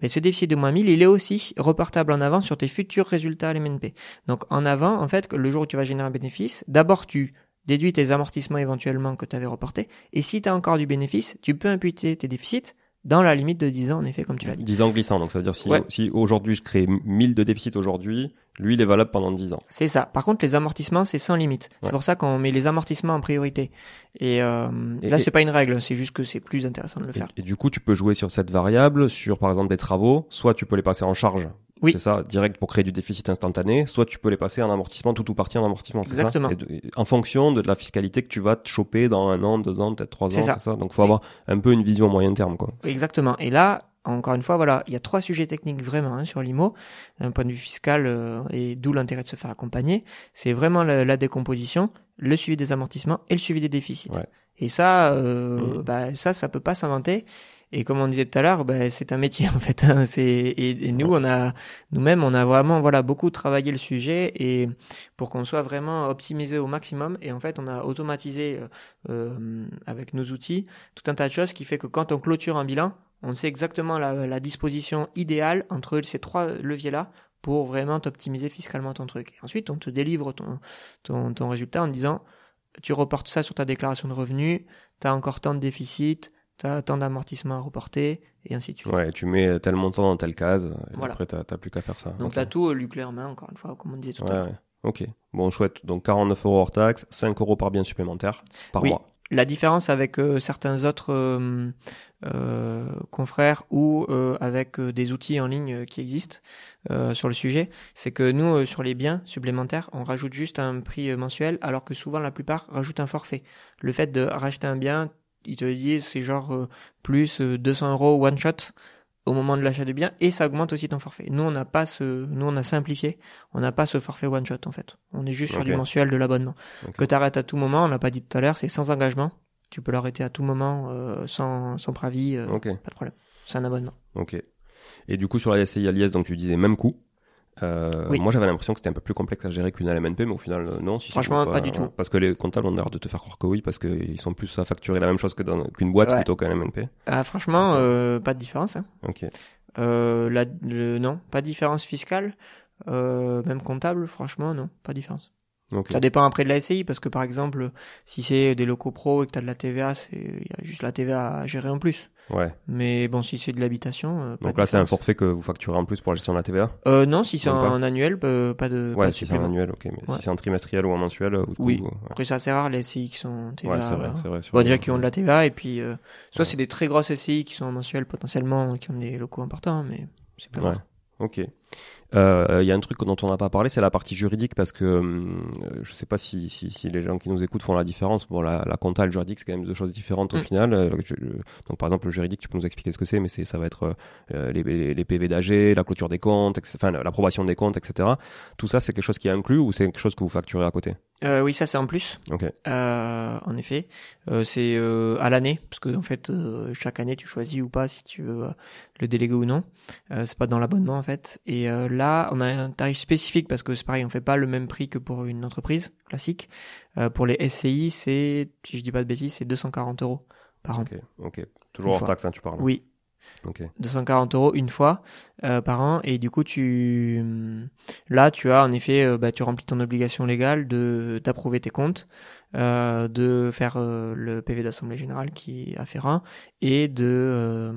B: Mais ce déficit de moins 1000, il est aussi reportable en avant sur tes futurs résultats à l'MNP. Donc, en avant, en fait, le jour où tu vas générer un bénéfice, d'abord, tu déduis tes amortissements éventuellement que tu avais reportés. Et si tu as encore du bénéfice, tu peux imputer tes déficits dans la limite de 10 ans, en effet, comme tu l'as dit.
A: 10 ans glissant, donc ça veut dire si,
B: Ouais.
A: si aujourd'hui je crée 1000 de déficit aujourd'hui, lui il est valable pendant 10 ans.
B: C'est ça. Par contre, les amortissements, c'est sans limite.
A: Ouais.
B: C'est pour ça qu'on met les amortissements en priorité. Et, euh,
A: Et-
B: là, c'est pas une règle, c'est juste que c'est plus intéressant de le
A: Et,
B: faire.
A: et du coup, tu peux jouer sur cette variable, sur par exemple des travaux, soit tu peux les passer en charge,
B: Oui.
A: c'est ça, direct pour créer du déficit instantané, soit tu peux les passer en amortissement, tout ou partie en amortissement, ça
B: Exactement.
A: De- en fonction de la fiscalité que tu vas te choper dans un an, deux ans, peut-être trois ans, c'est ça Donc faut avoir un peu une vision à moyen terme, quoi.
B: Exactement. Et là, encore une fois, voilà, il y a trois sujets techniques vraiment hein, sur l'IMO, d'un point de vue fiscal, euh, et d'où l'intérêt de se faire accompagner. C'est vraiment la, la décomposition, le suivi des amortissements et le suivi des déficits.
A: Ouais.
B: Et ça, euh,
A: Mhm.
B: bah, ça, ça peut pas s'inventer. Et comme on disait tout à l'heure, bah, c'est un métier en fait. hein. C'est et, nous, on a nous-mêmes, on a vraiment voilà beaucoup travaillé le sujet et pour qu'on soit vraiment optimisé au maximum. Et en fait, on a automatisé euh, euh, avec nos outils tout un tas de choses qui fait que quand on clôture un bilan, on sait exactement la, la disposition idéale entre ces trois leviers-là pour vraiment t'optimiser fiscalement ton truc. Et ensuite, on te délivre ton, ton, ton résultat en disant, tu reportes ça sur ta déclaration de revenus, tu as encore tant de déficit, tu as tant d'amortissements à reporter, et ainsi de suite.
A: Ouais, tu mets tel montant dans telle case, et
B: Voilà.
A: après t'as t'as plus qu'à faire ça.
B: Donc
A: Ok.
B: tu as tout euh, clé en main, encore une fois, comme on disait tout
A: Ouais,
B: à l'heure.
A: ouais. Ok. Bon, chouette. Donc 49 euros hors taxe, 5 euros par bien supplémentaire par
B: Oui.
A: mois.
B: La différence avec euh, certains autres euh, euh, confrères ou avec des outils en ligne qui existent sur le sujet, c'est que nous, sur les biens supplémentaires, on rajoute juste un prix mensuel, alors que souvent la plupart rajoutent un forfait. Le fait de racheter un bien, ils te disent c'est genre euh, plus euh, 200 euros one shot au moment de l'achat du bien et ça augmente aussi ton forfait. Nous on n'a pas ce, nous on a simplifié, on n'a pas ce forfait one shot en fait. On est juste sur du mensuel de l'abonnement que tu arrêtes à tout moment. On l'a pas dit tout à l'heure, c'est sans engagement. Tu peux l'arrêter à tout moment euh, sans, sans préavis, euh,
A: Ok.
B: pas de problème. C'est un abonnement.
A: Ok. Et du coup, sur la SCI à l'IS, donc tu disais même
B: Oui.
A: Moi, j'avais l'impression que c'était un peu plus complexe à gérer qu'une LMNP, mais au final, euh, non. Si,
B: Franchement, pas du tout.
A: Parce que les comptables ont l'air de te faire croire que oui, parce qu'ils sont plus à facturer la même chose que dans- qu'une boîte
B: Ouais.
A: plutôt qu'un LMNP.
B: Ah, franchement, euh, pas de différence. Hein.
A: Ok.
B: Euh, la, le, non, pas de différence fiscale. Euh, même comptable, franchement, non, pas de différence.
A: Ok.
B: Ça dépend après de la SCI, parce que par exemple, si c'est des locaux pro et que tu as de la TVA, c'est il y a juste la TVA à gérer en plus.
A: Ouais.
B: Mais bon, si c'est de l'habitation, euh, pas
A: Donc
B: de
A: là, c'est un forfait que vous facturez en plus pour la gestion de la TVA.
B: Euh, non, si c'est
A: pas.
B: en annuel, euh, pas de. pas
A: Ouais,
B: de
A: si c'est en
B: supplément.
A: annuel, ok. Mais
B: Ouais.
A: si c'est en trimestriel ou en mensuel, euh, du coup,
B: Oui.
A: ouais.
B: Après, c'est assez rare les SCI qui sont TVA.
A: Ouais, c'est vrai,
B: euh,
A: c'est vrai.
B: Bon, déjà qui ont de la TVA et puis euh, soit c'est des très grosses SCI qui sont en mensuel potentiellement qui ont des locaux importants mais c'est pas
A: Ouais.
B: grave.
A: Ok. Euh, Il y a un truc dont on n'a pas parlé, c'est la partie juridique parce que hum, euh, je sais pas si, si, si les gens qui nous écoutent font la différence. Bon, la, la compta et le juridique, c'est quand même deux choses différentes au
B: Mm.
A: final. Euh, je- donc, par exemple, le juridique, tu peux nous expliquer ce que c'est, mais c'est ça va être euh, les, les, les PV d'AG, la clôture des comptes, enfin l'approbation des comptes, etc. Tout ça, c'est quelque chose qui est inclus ou c'est quelque chose que vous facturez à côté?
B: Euh, oui, ça c'est en plus.
A: Ok.
B: Euh, en effet, Euh, c'est euh, à l'année parce que en fait euh, chaque année tu choisis ou pas si tu veux euh, le déléguer ou non. Euh, c'est pas dans l'abonnement en fait. Et euh, là, on a un tarif spécifique parce que c'est pareil, on fait pas le même prix que pour une entreprise classique. Euh, pour les SCI, c'est si je dis pas de bêtises, c'est 240 euros par an.
A: Ok. Ok. Toujours hors taxe, hein, tu parles.
B: Oui,
A: Ok.
B: 240 euros une fois euh, par an et du coup tu là tu as en effet euh, bah, tu remplis ton obligation légale de d'approuver tes comptes euh, de faire le PV d'assemblée générale qui est afférent et de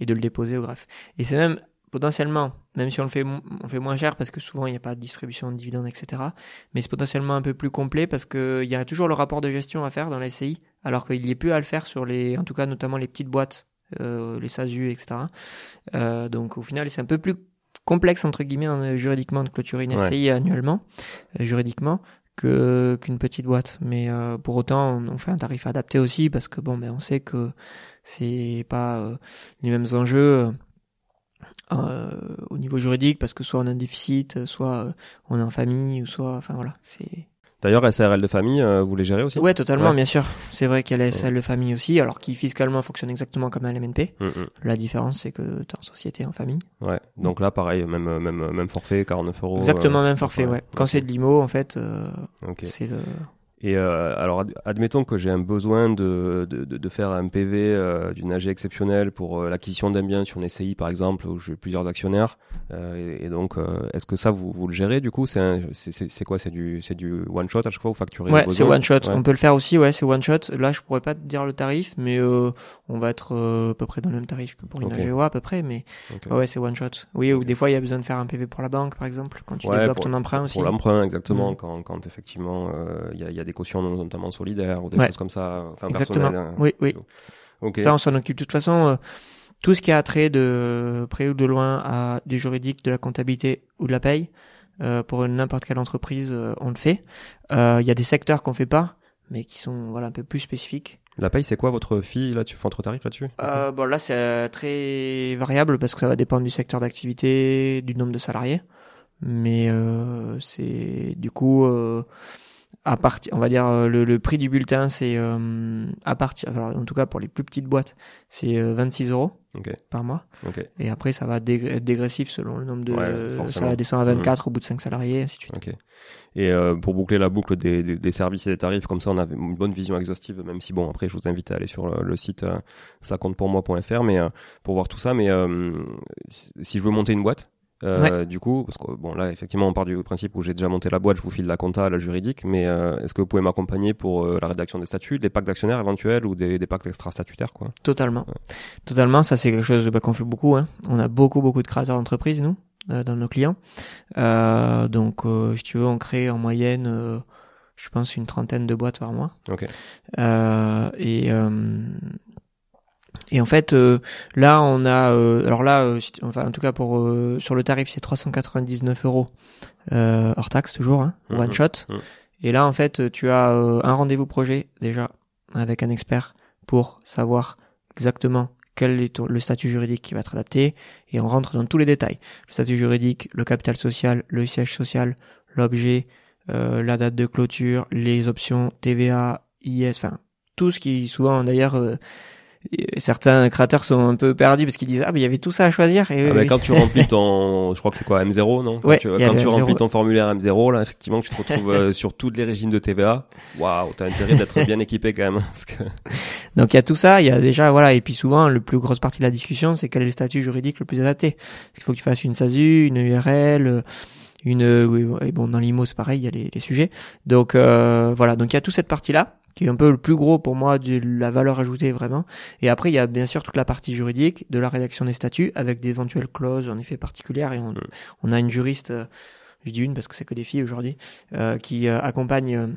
B: et de le déposer au greffe et c'est même potentiellement même si on le fait on fait moins cher parce que souvent il n'y a pas de distribution de dividendes etc mais c'est potentiellement un peu plus complet parce que il y a toujours le rapport de gestion à faire dans la SCI alors qu'il y est plus à le faire sur les en tout cas notamment les petites boîtes les SASU, etc. Euh, donc au final, c'est un peu plus complexe entre guillemets hein, juridiquement de clôturer une
A: Ouais.
B: SCI annuellement, euh, juridiquement, que qu'une petite boîte. Mais euh, pour autant, on, on fait un tarif adapté aussi parce que bon, ben on sait que c'est pas euh, les mêmes enjeux. euh, au niveau juridique parce que soit on a un déficit soit euh, on est en famille ou soit enfin voilà c'est
A: D'ailleurs, SARL de famille, euh, vous les gérez aussi
B: ouais totalement
A: Ouais.
B: bien sûr c'est vrai qu'il y a la de famille aussi alors qui fiscalement fonctionne exactement comme un LMNP
A: Mm, mm.
B: la différence, c'est que tu en société, en famille.
A: Ouais. Donc là, pareil, même même même forfait, 49 euros.
B: Exactement,
A: euh,
B: même forfait, ouais. Quand c'est de l'IMO, en fait, euh, c'est le...
A: Et euh, alors, ad- admettons que j'ai un besoin de, de, de, faire un PV euh, d'une AG exceptionnelle pour euh, l'acquisition d'un bien sur une SCI, par exemple, où j'ai plusieurs actionnaires. Euh, et, et donc, euh, est-ce que ça, vous, vous le gérez du coup? C'est un- c'est c'est- c'est quoi? C'est du, c'est du one shot à chaque fois Vous facturez
B: Ouais, c'est
A: besoins?
B: one shot.
A: Ouais.
B: On peut le faire aussi, ouais, c'est one shot. Là, je pourrais pas te dire le tarif, mais euh, on va être euh, à peu près dans le même tarif que pour une
A: Ok.
B: AGOA, à peu près, mais ouais, ouais, c'est one shot. Oui, ou des fois, il y a besoin de faire un PV pour la banque, par exemple, quand tu
A: Ouais,
B: débloques
A: pour-
B: ton emprunt aussi.
A: Pour l'emprunt, exactement,
B: Mm.
A: quand, quand effectivement il y, a, il y a des cautions notamment solidaires ou des
B: Ouais.
A: choses comme ça, enfin
B: Exactement.
A: personnelles. hein.
B: Oui, oui.
A: Ok.
B: Ça, on s'en occupe. De toute façon, euh, tout ce qui a trait de près ou de loin à du juridique, de la comptabilité ou de la paye, euh, pour n'importe quelle entreprise, euh, on le fait. Euh, Il y a des secteurs qu'on fait pas, mais qui sont voilà un peu plus spécifiques.
A: La paye, c'est quoi votre fille là-dessus Votre tarif là-dessus?
B: Euh, bon là, c'est euh, très variable parce que ça va dépendre du secteur d'activité, du nombre de salariés, mais euh, c'est du coup. Euh, à partir, on va dire euh, le, le prix du bulletin, c'est euh, à partir, alors, en tout cas pour les plus petites boîtes, c'est euh, 26 euros
A: Ok.
B: par mois. Et après, ça va dég- être dégressif selon le nombre de.
A: Ouais,
B: ça va descendre à 24 au bout de 5 salariés, ainsi de suite.
A: Et euh, pour boucler la boucle des, des, des services et des tarifs, comme ça, on a une bonne vision exhaustive. Même si bon, après, je vous invite à aller sur le, le site euh, ça compte pour moi.fr, mais euh, pour voir tout ça. Mais euh, si je veux monter une boîte. Euh, Du coup, parce que bon là effectivement on part du principe où j'ai déjà monté la boîte, je vous file la compta, la juridique, mais euh, est-ce que vous pouvez m'accompagner pour euh, la rédaction des statuts, des pactes d'actionnaires éventuels ou des, des pactes extra-statutaires quoi?
B: Totalement. Totalement, ça c'est quelque chose bah, qu'on fait beaucoup. Hein. On a beaucoup, beaucoup de créateurs d'entreprises, nous, euh, dans nos clients. Euh, donc, euh, si tu veux, on crée en moyenne, euh, je pense, une trentaine de boîtes par mois.
A: Ok.
B: Euh, et euh, et en fait, euh, là, on a, euh, alors là, euh, enfin, en tout cas pour euh, sur le tarif, c'est 399 euros euh, hors taxe toujours, hein,
A: Mhm.
B: one shot.
A: Mhm.
B: Et là, en fait, tu as euh, un rendez-vous projet déjà avec un expert pour savoir exactement quel est ton- le statut juridique qui va être adapté et on rentre dans tous les détails. Le statut juridique, le capital social, le siège social, l'objet, euh, la date de clôture, les options TVA, IS, enfin tout ce qui souvent d'ailleurs euh, certains créateurs sont un peu perdus parce qu'ils disent ah mais il y avait tout ça à choisir. Et
A: ah, quand tu remplis ton, je crois que c'est quoi M0 non? Quand tu, quand tu remplis ton formulaire M0 là, effectivement, tu te retrouves euh, sur tous les régimes de TVA. Waouh, t'as intérêt d'être bien équipé quand même. Parce que...
B: Donc il y a tout ça, il y a déjà voilà et puis souvent le plus grosse partie de la discussion c'est quel est le statut juridique le plus adapté. Est-ce qu'il faut que tu fasses une SASU, une URL une oui, bon dans l'IMO c'est pareil il y a les, les sujets donc euh, voilà donc il y a toute cette partie là qui est un peu le plus gros pour moi de la valeur ajoutée vraiment. Et après, il y a bien sûr toute la partie juridique de la rédaction des statuts avec d'éventuelles clauses en effet particulières. Et on, on a une juriste, euh, je dis une parce que c'est que des filles aujourd'hui, euh, qui euh, accompagne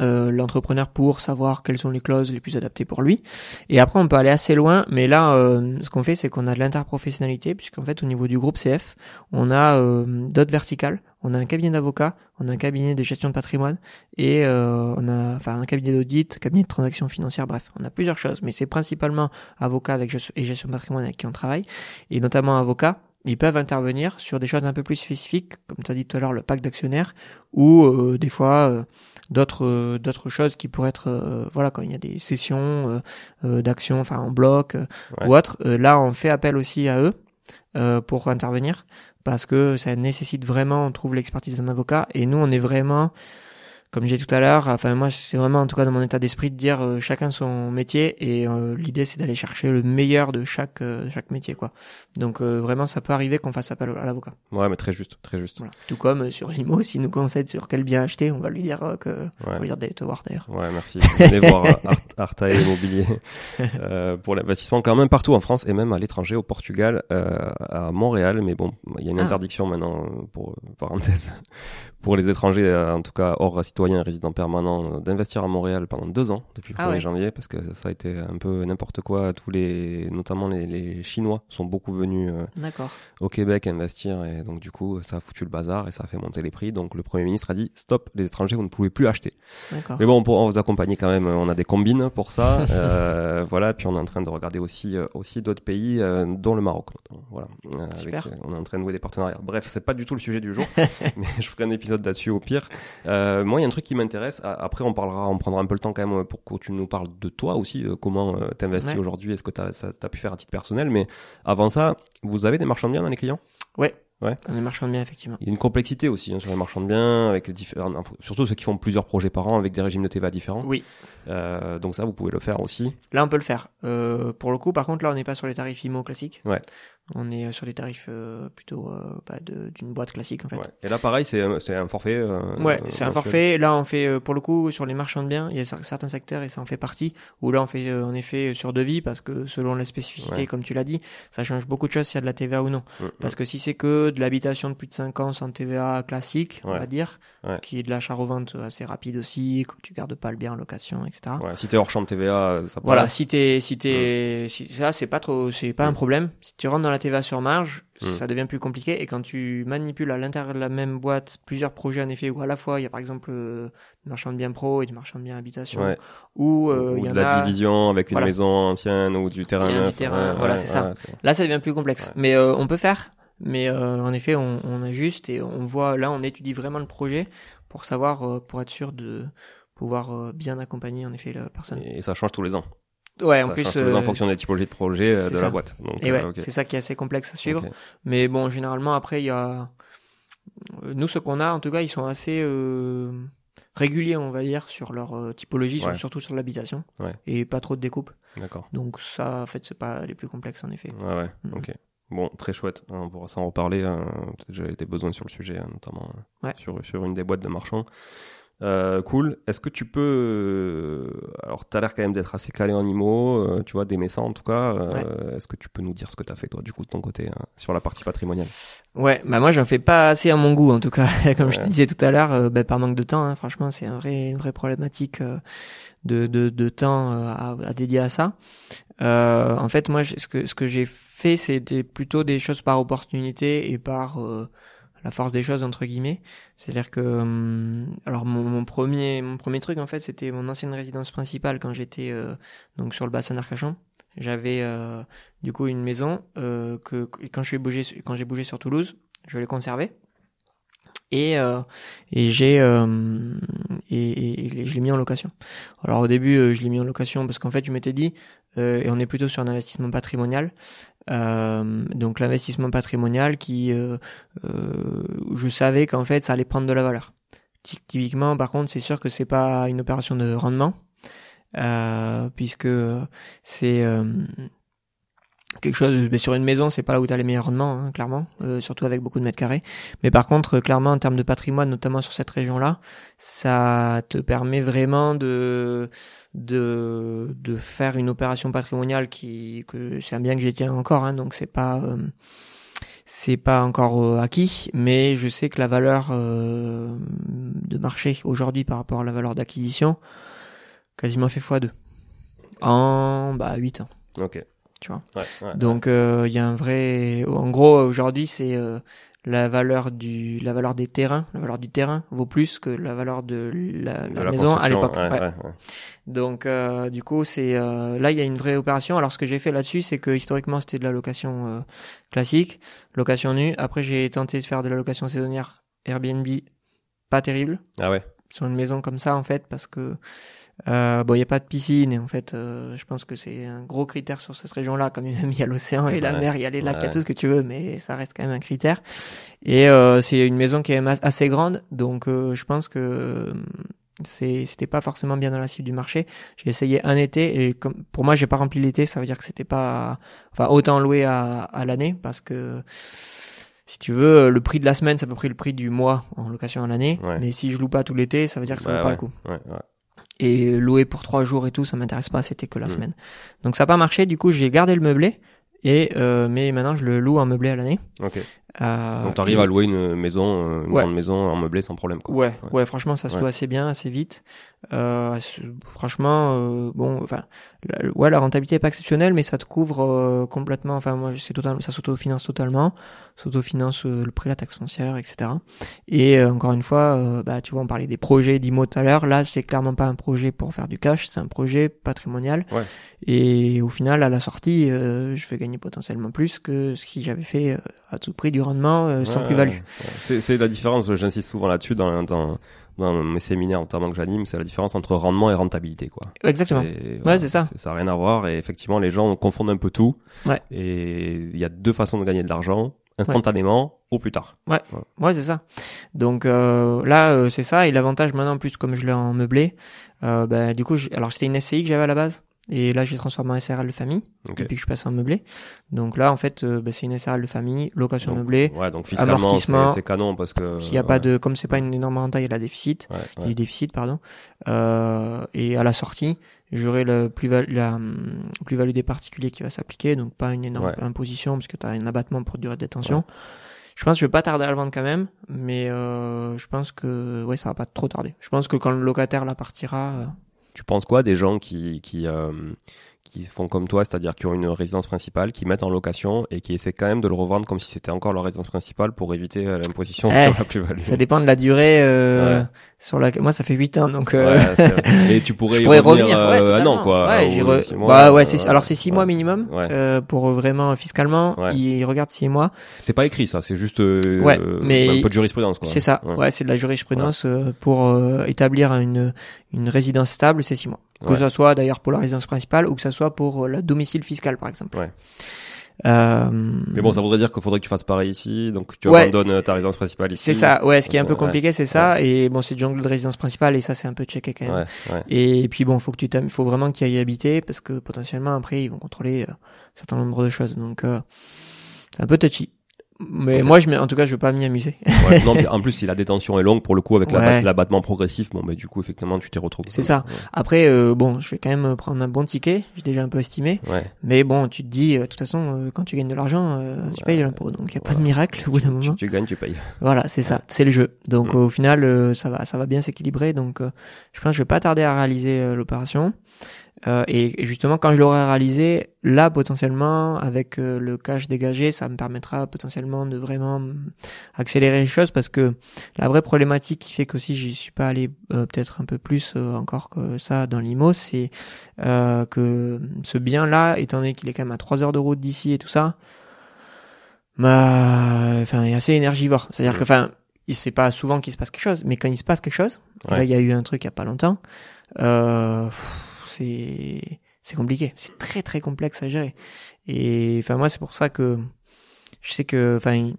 B: euh, l'entrepreneur pour savoir quelles sont les clauses les plus adaptées pour lui. Et après, on peut aller assez loin, mais là, euh, ce qu'on fait, c'est qu'on a de l'interprofessionnalité, puisqu'en fait, au niveau du groupe CF, on a euh, d'autres verticales. On a un cabinet d'avocats, on a un cabinet de gestion de patrimoine, et on a enfin un cabinet d'audit, cabinet de transactions financières, bref, on a plusieurs choses, mais c'est principalement avocats avec et gestion de patrimoine avec qui on travaille, et notamment avocats ils peuvent intervenir sur des choses un peu plus spécifiques, comme tu as dit tout à l'heure, le pacte d'actionnaires, ou des fois d'autres euh, d'autres choses qui pourraient être euh, voilà quand il y a des sessions euh, d'actions enfin en bloc ou autre. Là on fait appel aussi à eux pour intervenir parce que ça nécessite vraiment on trouve l'expertise d'un avocat et nous on est vraiment comme j'ai tout à l'heure, enfin moi c'est vraiment en tout cas dans mon état d'esprit de dire euh, chacun son métier et euh, l'idée c'est d'aller chercher le meilleur de chaque euh, chaque métier quoi. Donc vraiment ça peut arriver qu'on fasse appel à l'avocat.
A: Ouais mais très juste, très juste.
B: Tout comme sur Limo, s'il nous conseille sur quel bien acheter, on va lui dire que ouais. on va lui dire d'aller te voir d'ailleurs.
A: Ouais merci. Venez voir Arta Immobilier pour l'investissement quand même partout en France et même à l'étranger au Portugal, à Montréal mais bon il y a une ah. interdiction maintenant pour parenthèse pour les étrangers en tout cas hors citoyen et résident permanent d'investir à Montréal pendant deux ans, depuis le 1er ah janvier, parce que ça a été un peu n'importe quoi. Tous les, notamment les, les, Chinois sont beaucoup venus euh, au Québec investir, et donc du coup, ça a foutu le bazar et ça a fait monter les prix. Donc le Premier ministre a dit stop, les étrangers, vous ne pouvez plus acheter. Mais bon, on, vous accompagner quand même, on a des combines pour ça. euh, voilà, puis on est en train de regarder aussi, euh, aussi d'autres pays, euh, dont le Maroc. Voilà, avec, on est en train de nouer des partenariats. Bref, c'est pas du tout le sujet du jour, mais je ferai un épisode là-dessus au pire. moi, un truc qui m'intéresse. Après, on parlera, on prendra un peu le temps quand même pour que tu nous parles de toi aussi, euh, comment euh, t'investis aujourd'hui, est-ce que tu as, pu faire à titre personnel. Mais avant ça, vous avez des marchands de biens dans les clients?
B: Ouais. Ouais. Des marchands de biens, effectivement.
A: Il y a une complexité aussi hein, sur les marchands de biens, avec les différents, surtout ceux qui font plusieurs projets par an avec des régimes de TVA différents.
B: Oui.
A: Euh, donc ça, vous pouvez le faire aussi.
B: Là, on peut le faire. Euh, pour le coup, par contre, là, on n'est pas sur les tarifs IMO classiques.
A: Ouais.
B: On est sur les tarifs euh, plutôt euh, bah, d'une boîte classique en fait. Ouais.
A: Et là pareil, c'est c'est un forfait. Euh,
B: ouais, c'est un forfait. Là on fait pour le coup sur les marchands de biens, il y a certains secteurs et ça en fait partie. Où là on fait en effet sur devis parce que selon la spécificité, comme tu l'as dit, ça change beaucoup de choses s'il y a de la TVA ou non. Mm, mm. Parce que si c'est que de l'habitation de plus de 5 ans sans TVA classique, on va dire, qui est de l'achat-revente assez rapide aussi, que tu gardes pas le bien en location, etc.
A: Ouais, si t'es hors champ de TVA, ça.
B: Voilà, si t'es si t'es mm. si, ça c'est pas trop, c'est pas un problème. Si tu rentres dans la la TVA sur marge, hmm. ça devient plus compliqué. Et quand tu manipules à l'intérieur de la même boîte plusieurs projets en effet, où à la fois il y a par exemple euh, du marchand de biens pro et du marchand de biens habitation, ou euh, il y
A: de la division avec une maison ancienne ou du terrain neuf.
B: voilà, c'est ça. Là, ça devient plus complexe. Mais euh, on peut faire. Mais en effet, on, on ajuste et on voit. Là, on étudie vraiment le projet pour savoir, pour être sûr de pouvoir bien accompagner en effet la personne.
A: Et ça change tous les ans.
B: Ouais, en plus.
A: Euh, en fonction des typologies de projets euh, de la boîte.
B: Donc, et ouais, euh, c'est ça qui est assez complexe à suivre. Mais bon, généralement, après, il y a. Nous, ce qu'on a, en tout cas, ils sont assez euh, réguliers, on va dire, sur leur typologie, surtout sur l'habitation. Ouais. Et pas trop de découpe.
A: D'accord.
B: Donc, ça, en fait, c'est pas les plus complexes, en effet.
A: Ouais, ouais, mm. ok. Bon, très chouette. Hein, on pourra s'en reparler. Hein. J'avais des besoins sur le sujet, hein, notamment sur, sur une des boîtes de marchands. Euh, cool. Est-ce que tu peux, euh, alors tu as l'air quand même d'être assez calé en IMO, euh, tu vois, d'aimer ça en tout cas. Euh, est-ce que tu peux nous dire ce que tu as fait toi du coup de ton côté hein, sur la partie patrimoniale?
B: Ouais, bah moi j'en fais pas assez à mon goût en tout cas. Comme je te disais tout à l'heure, bah, par manque de temps, hein, franchement c'est un vrai, une vraie problématique de, de, de temps à, à, dédier à ça. en fait, moi ce que ce que j'ai fait, c'était plutôt des choses par opportunité et par la force des choses entre guillemets. C'est-à-dire que hum, alors mon, premier mon premier truc en fait c'était mon ancienne résidence principale quand j'étais euh, donc sur le bassin d'Arcachon. J'avais euh, du coup une maison euh, que quand je suis bougé quand j'ai bougé sur Toulouse, je l'ai conservée. Et, et j'ai et, et je l'ai mis en location. Alors au début, je l'ai mis en location parce qu'en fait, je m'étais dit, et on est plutôt sur un investissement patrimonial. Euh, donc l'investissement patrimonial qui, euh, euh, je savais qu'en fait ça allait prendre de la valeur. Typiquement, par contre, c'est sûr que c'est pas une opération de rendement, puisque c'est quelque chose mais sur une maison c'est pas là où tu as les meilleurs rendements hein, clairement surtout avec beaucoup de mètres carrés mais par contre clairement en termes de patrimoine notamment sur cette région là ça te permet vraiment de de, de faire une opération patrimoniale qui que c'est un bien que j'y tiens encore, hein, donc c'est pas euh, c'est pas encore euh, acquis, mais je sais que la valeur euh, de marché aujourd'hui par rapport à la valeur d'acquisition quasiment fait x2 en bah 8 ans.
A: Ok.
B: Tu vois. donc il y a un vrai en gros aujourd'hui c'est la valeur du la valeur des terrains. La valeur du terrain vaut plus que la valeur de la, maison à l'époque. donc euh, du coup c'est euh, là il y a une vraie opération. Alors ce que j'ai fait là-dessus c'est que historiquement c'était de la location euh, classique location nue. Après j'ai tenté de faire de la location saisonnière Airbnb pas terrible.
A: Ah ouais.
B: Sur une maison comme ça en fait parce que euh, bon, il n'y a pas de piscine et en fait, euh, je pense que c'est un gros critère sur cette région-là. Comme il y a l'océan et la mer, il y a les lacs, il y a tout ce que tu veux, mais ça reste quand même un critère. Et euh, c'est une maison qui est assez grande, donc euh, je pense que c'est c'était pas forcément bien dans la cible du marché. J'ai essayé un été et comme pour moi j'ai pas rempli l'été, ça veut dire que c'était pas enfin autant loué à, à l'année parce que si tu veux, le prix de la semaine, c'est à peu près le prix du mois en location à l'année. Mais si je loue pas tout l'été, ça veut dire que ça vaut pas le coup. Et louer pour trois jours et tout, ça m'intéresse pas, c'était que la hmm. semaine. Donc ça n'a pas marché, du coup j'ai gardé le meublé, et euh, mais maintenant je le loue en meublé à l'année.
A: Ok. Euh, Donc t'arrives à louer une maison, euh, une grande maison en meublé sans problème. Quoi.
B: Ouais, ouais, franchement ça se loue assez bien, assez vite. Euh, franchement, euh, bon, enfin, la, ouais, la rentabilité est pas exceptionnelle, mais ça te couvre euh, complètement. Enfin, moi, c'est totalement, ça s'autofinance totalement, s'autofinance le prix, la taxe foncière, etc. Et encore une fois, bah, tu vois, on parlait des projets d'IMO tout à l'heure. Là, c'est clairement pas un projet pour faire du cash, c'est un projet patrimonial.
A: Ouais.
B: Et au final, à la sortie, je vais gagner potentiellement plus que ce que j'avais fait à tout prix du rendement sans plus-value.
A: C'est la différence. J'insiste souvent là-dessus dans, dans dans mes séminaires notamment que j'anime, c'est la différence entre rendement et rentabilité, quoi.
B: Exactement. ouais, c'est ça.
A: Ça n'a rien à voir et effectivement, les gens confondent un peu tout.
B: Ouais.
A: Et il y a deux façons de gagner de l'argent instantanément ou plus tard.
B: Ouais, ouais, c'est ça. Donc euh, là, euh, c'est ça. Et l'avantage maintenant, plus comme je l'ai en meublé, euh, bah, du coup, alors c'était une SCI que j'avais à la base. Et là, j'ai transformé en SRL de famille depuis que je passe en meublé. Donc là, en fait, euh, bah, c'est une SRL de famille, location meublée,
A: ouais, donc fiscalement, c'est canon parce que
B: il y a pas de, comme c'est pas une énorme renta, il y a la déficit, il y a du déficit, pardon. Euh, et à la sortie, j'aurai le plus la hum, plus-value des particuliers qui va s'appliquer, donc pas une énorme imposition parce que tu as un abattement pour durée de détention. Je pense que je vais pas tarder à le vendre quand même, mais euh, je pense que ouais, ça va pas trop tarder. Je pense que quand le locataire la partira, euh,
A: tu penses quoi des gens qui, euh, qui font comme toi, c'est-à-dire qui ont une résidence principale, qui mettent en location et qui essaient quand même de le revendre comme si c'était encore leur résidence principale pour éviter euh, l'imposition
B: eh,
A: sur la plus-value.
B: Ça dépend de la durée euh, sur la. Moi, ça fait 8 ans, donc.
A: Euh... Ouais, et tu pourrais, y revenir, euh, un an, quoi.
B: Ouais, bah ouais, c'est alors c'est 6 mois minimum euh, pour vraiment fiscalement. Ils regardent 6 mois.
A: C'est pas écrit ça, c'est juste ouais, mais un peu de jurisprudence, quoi.
B: C'est ça. Ouais, c'est de la jurisprudence pour établir une une résidence stable, c'est 6 mois. Que ce soit d'ailleurs pour la résidence principale ou que ce soit pour euh, le domicile fiscal, par exemple.
A: Ouais. Euh... Mais bon, ça voudrait dire qu'il faudrait que tu fasses pareil ici, donc tu abandonnes euh, ta résidence principale ici.
B: C'est ça, ouais. Ce qui est un peu compliqué, c'est ça. Et bon, c'est jungle de résidence principale et ça, c'est un peu checké quand même. Et puis bon, faut que tu faut vraiment qu'il y ailles habiter parce que potentiellement après, ils vont contrôler euh, un certain nombre de choses. Donc, c'est un peu touchy. Mais moi, je, en tout cas, je veux pas m'y amuser.
A: ouais, non, en plus, si la détention est longue, pour le coup, avec l'abattement progressif, bon, mais du coup, effectivement, tu t'y retrouves.
B: C'est ça. Après, euh, bon, je vais quand même prendre un bon ticket. J'ai déjà un peu estimé.
A: Ouais.
B: Mais bon, tu te dis, euh, de toute façon, euh, quand tu gagnes de l'argent, tu payes l'impôt. Donc, il y a pas de miracle au bout d'un moment.
A: Tu, gagnes, tu payes.
B: Voilà, c'est ça. C'est le jeu. Donc, mm. au final, ça va, ça va bien s'équilibrer. Donc, je pense que je vais pas tarder à réaliser l'opération. Euh, et justement, quand je l'aurai réalisé, là, potentiellement, avec euh, le cash dégagé, ça me permettra potentiellement de vraiment accélérer les choses parce que la vraie problématique qui fait qu'aussi j'y suis pas allé euh, peut-être un peu plus encore que ça dans l'IMO, c'est que ce bien-là, étant donné qu'il est quand même à 3 heures de route d'ici et tout ça, bah, enfin, il est assez énergivore. C'est-à-dire que, enfin, c'est pas souvent qu'il se passe quelque chose, mais quand il se passe quelque chose,
A: Ouais.
B: là il y a eu un truc il y a pas longtemps, euh, pff, c'est c'est compliqué, c'est très très complexe à gérer. Et enfin moi c'est pour ça que je sais que enfin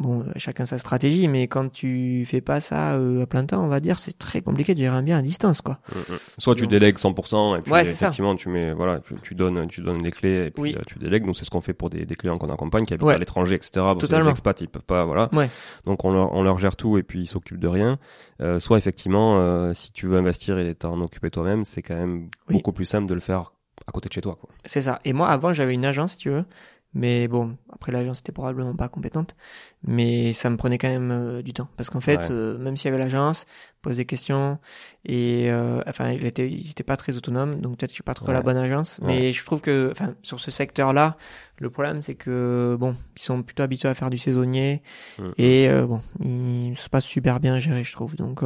B: bon chacun sa stratégie, mais quand tu fais pas ça euh, à plein temps, on va dire, c'est très compliqué de gérer un bien à distance quoi.
A: Mm, mm. Soit tu
B: Donc-
A: délègues 100% et puis
B: Ouais, c'est ça.
A: effectivement tu mets voilà tu, tu donnes tu donnes les clés et puis
B: Oui.
A: euh, tu délègues. Nous c'est ce qu'on fait pour des, des clients qu'on accompagne qui habitent
B: Ouais.
A: à l'étranger etc. C'est des
B: Totalement.
A: expats ils peuvent pas voilà.
B: Ouais.
A: Donc on leur on leur gère tout et puis ils s'occupent de rien. Euh, soit effectivement euh, si tu veux investir et t'en occuper toi-même c'est quand même
B: Oui.
A: beaucoup plus simple de le faire à côté de chez toi quoi.
B: C'est ça. Et moi, avant, j'avais une agence, si tu veux. Mais bon, après l'agence était probablement pas compétente, mais ça me prenait quand même euh, du temps parce qu'en fait,
A: Ouais.
B: euh, même s'il y avait l'agence, pose des questions et euh, enfin, il était, il était pas très autonome, donc peut-être que je suis pas trop
A: Ouais.
B: la bonne agence. Mais je trouve que, enfin, sur ce secteur-là, le problème c'est que bon, ils sont plutôt habitués à faire du saisonnier
A: Mm.
B: et euh, bon, ils se passent super bien gérés, je trouve. Donc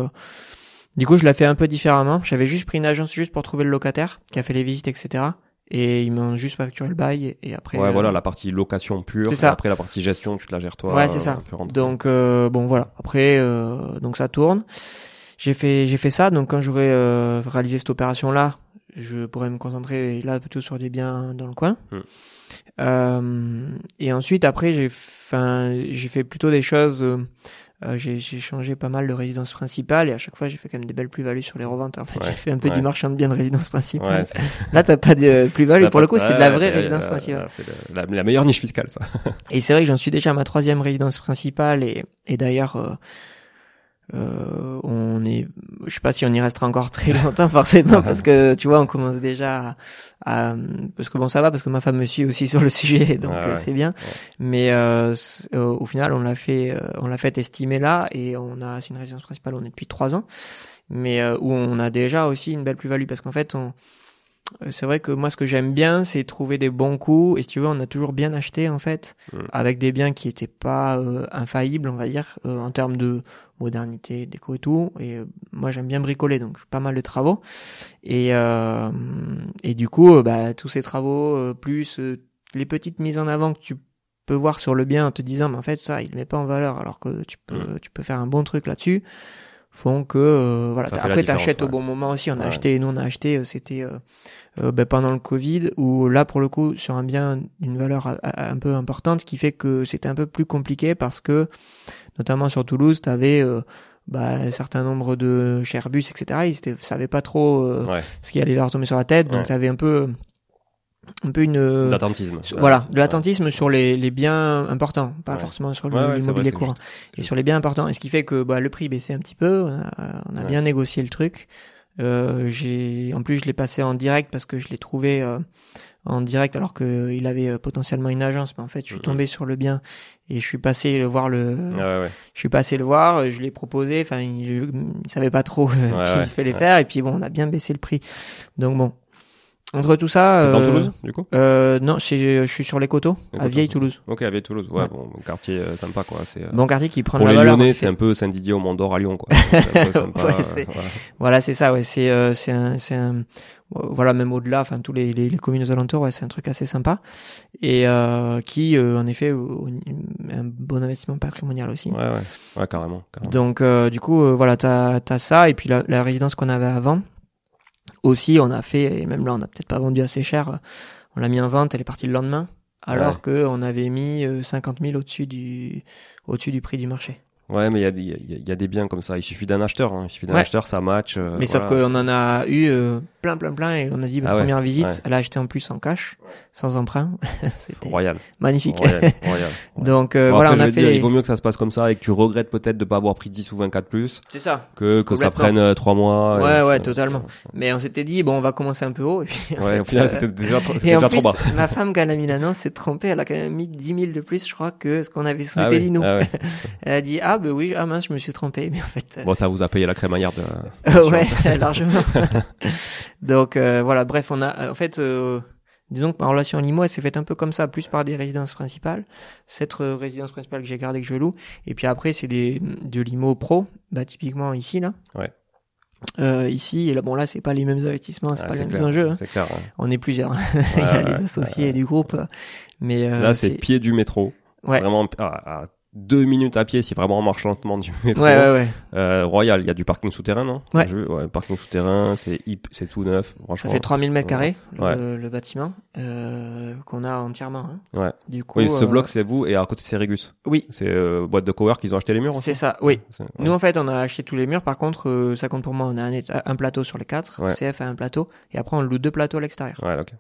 B: du coup, je l'ai fait un peu différemment. J'avais juste pris une agence juste pour trouver le locataire qui a fait les visites, etc. Et ils m'ont juste facturé le bail et après.
A: ouais
B: euh,
A: voilà la partie location pure.
B: C'est
A: et
B: ça.
A: Après la partie gestion tu te la gères toi.
B: Ouais, c'est
A: euh,
B: ça. Donc euh, bon voilà. Après euh, donc ça tourne. J'ai fait j'ai fait ça. Donc quand j'aurai euh, réalisé cette opération là, je pourrais me concentrer là plutôt sur des biens dans le coin. Euh, et ensuite après j'ai enfin j'ai fait plutôt des choses. Euh, j'ai j'ai changé pas mal de résidence principale et à chaque fois j'ai fait quand même des belles plus-values sur les reventes. En fait,
A: Ouais,
B: j'ai fait un peu
A: ouais.
B: du marchand de biens de résidence principale. Là, t'as pas de plus-value. Pour le coup, c'était de la vraie résidence principale.
A: C'est la, la meilleure niche fiscale ça.
B: Et c'est vrai que j'en suis déjà à ma troisième résidence principale et, et d'ailleurs, euh, euh, on est, je sais pas si on y restera encore très longtemps forcément parce que tu vois, on commence déjà à, à- parce que bon, ça va parce que ma femme me suit aussi sur le sujet, donc
A: Ouais,
B: euh,
A: ouais.
B: c'est bien. Mais euh, euh, au final, on l'a fait, euh, on l'a fait estimer là et on a, c'est une résidence principale, on est depuis trois ans, mais euh, où on a déjà aussi une belle plus-value parce qu'en fait, on c'est vrai que moi, ce que j'aime bien, c'est trouver des bons coups. Et si tu veux, on a toujours bien acheté, en fait,
A: Mm.
B: avec des biens qui étaient pas euh, infaillibles, on va dire, euh, en termes de modernité, déco et tout. Et euh, moi, j'aime bien bricoler, donc pas mal de travaux. Et, euh, et du coup, euh, bah, tous ces travaux, euh, plus euh, les petites mises en avant que tu peux voir sur le bien en te disant, mais en fait, ça, il met pas en valeur, alors que tu peux,
A: Mm.
B: tu peux faire un bon truc là-dessus font que euh, voilà après t'achètes au
A: ouais.
B: bon moment aussi on a
A: Ouais.
B: acheté nous on a acheté euh, c'était euh, euh, ben, pendant le Covid où là pour le coup sur un bien d'une valeur a- a- un peu importante qui fait que c'était un peu plus compliqué parce que notamment sur Toulouse tu avais bah, un certain nombre de Airbus etc ils savaient pas trop euh,
A: Ouais.
B: ce qui allait leur tomber sur la tête donc
A: Ouais.
B: tu avais un peu un peu une
A: L'attentisme.
B: sur- voilà, de l'attentisme sur les, les biens importants, pas
A: Ouais.
B: forcément sur
A: Ouais, ouais,
B: l'immobilier
A: c'est
B: courant. Et sur les biens importants. Et ce qui fait que bah, le prix baissait un petit peu, on a, on a
A: Ouais.
B: bien négocié le truc. Euh, j'ai, en plus, je l'ai passé en direct parce que je l'ai trouvé euh, en direct alors qu'il avait euh, potentiellement une agence. Mais en fait, je suis tombé sur le bien et je suis passé le voir le,
A: Ouais, ouais.
B: je suis passé le voir, je l'ai proposé. Enfin, il, il savait pas trop euh,
A: Ouais,
B: qu'il
A: ouais,
B: fallait
A: ouais.
B: faire. Et puis bon, on a bien baissé le prix. Donc bon, entre tout ça.
A: Dans
B: euh,
A: Toulouse, du coup?
B: euh, non, c'est- je suis sur les coteaux,
A: Les
B: à
A: Coteaux.
B: Vieille Toulouse.
A: Ok, à Vieille-Toulouse. Ouais,
B: Ouais.
A: bon, quartier euh, sympa, quoi. Euh,
B: Bon quartier qui prend
A: pour les
B: la valeur.
A: Lyonnais,
B: c'est-
A: un peu Saint-Didier au Mont d'Or à Lyon, quoi. Euh, voilà.
B: C'est ça. Ouais, c'est euh, c'est un euh, voilà même au-delà, enfin tous les, les les communes aux alentours, ouais, c'est un truc assez sympa et euh, qui euh, en effet au- un bon investissement patrimonial aussi.
A: Ouais, ouais. Ouais, carrément. carrément.
B: Donc euh, du coup euh, voilà, t'as as ça et puis la, la résidence qu'on avait avant aussi, on a fait et même là on a peut-être pas vendu assez cher. euh, On l'a mis en vente, elle est partie le lendemain, alors
A: Ouais.
B: que on avait mis euh, 50 000 au-dessus du au-dessus du prix du marché.
A: Ouais, mais il y, a des- il y, y a des biens comme ça. Il suffit d'un acheteur. Hein. Il suffit d'un
B: Ouais.
A: acheteur, ça match. euh,
B: Mais sauf qu'on en a eu euh, plein, plein, plein, et on a dit,
A: Ah ouais,
B: première visite,
A: ouais.
B: elle a acheté en plus en cash, sans emprunt. C'était
A: Royal.
B: magnifique.
A: Royal. Royal.
B: Donc euh,
A: Bon,
B: voilà,
A: après,
B: on a fait.
A: dire,
B: les-
A: Il vaut mieux que ça se passe comme ça et que tu regrettes peut-être de pas avoir pris 10 ou 24 plus
B: C'est ça.
A: que, que ça prenne euh, 3 mois.
B: Ouais,
A: et-
B: ouais,
A: euh,
B: totalement. Mais on s'était dit, bon, on va commencer un peu haut. Et puis, en
A: Ouais, au final,
B: euh,
A: c'était déjà, trop- c'était
B: Et en
A: déjà
B: plus,
A: trop bas.
B: ma femme, quand elle a mis l'annonce, s'est trompée. Elle a quand même mis 10 000 de plus, je crois, que ce qu'on avait souhaité
A: Ah
B: dit nous.
A: ah.
B: Elle a dit, ah, ben oui, ah mince, je me suis trompé. Mais en fait, euh,
A: Bon, ça vous a payé la crémaillère de.
B: Euh, ouais, largement. Donc euh, voilà, bref, on a en fait euh, disons que ma relation à Limo elle s'est faite un peu comme ça, plus par des résidences principales. Cette euh, résidence principale que j'ai gardée que je loue et puis après c'est des de Limo pro, bah typiquement ici là.
A: Ouais.
B: Euh, ici et là bon là c'est pas les mêmes investissements, c'est
A: Ah,
B: pas les mêmes enjeux. hein.
A: C'est clair. ouais.
B: On est plusieurs. Il y a
A: Ouais,
B: les
A: ouais,
B: associés du groupe, mais euh,
A: Là, c'est pied du métro.
B: ouais.
A: Vraiment à, à deux minutes à pied si vraiment on marche lentement du métro.
B: Ouais, ouais, ouais.
A: Euh, Royal, il y a du parking souterrain, non?
B: Ouais.
A: Parking souterrain, c'est hip, c'est tout neuf.
B: Ça
A: Franchement.
B: fait 3000 mètres carrés, le, le bâtiment, euh, qu'on a entièrement. hein.
A: Ouais.
B: Du coup,
A: Oui, ce
B: euh,
A: bloc c'est vous et à côté c'est Régus.
B: Oui,
A: C'est euh, boîte de cowork qu'ils ont acheté les murs.
B: c'est ça, oui. Nous, en fait, on a acheté tous les murs. Par contre, euh, ça compte pour moi. On a un, plateau sur les quatre.
A: Ouais.
B: CF a un plateau. Et après, on loue deux plateaux à l'extérieur.
A: Ouais, ok.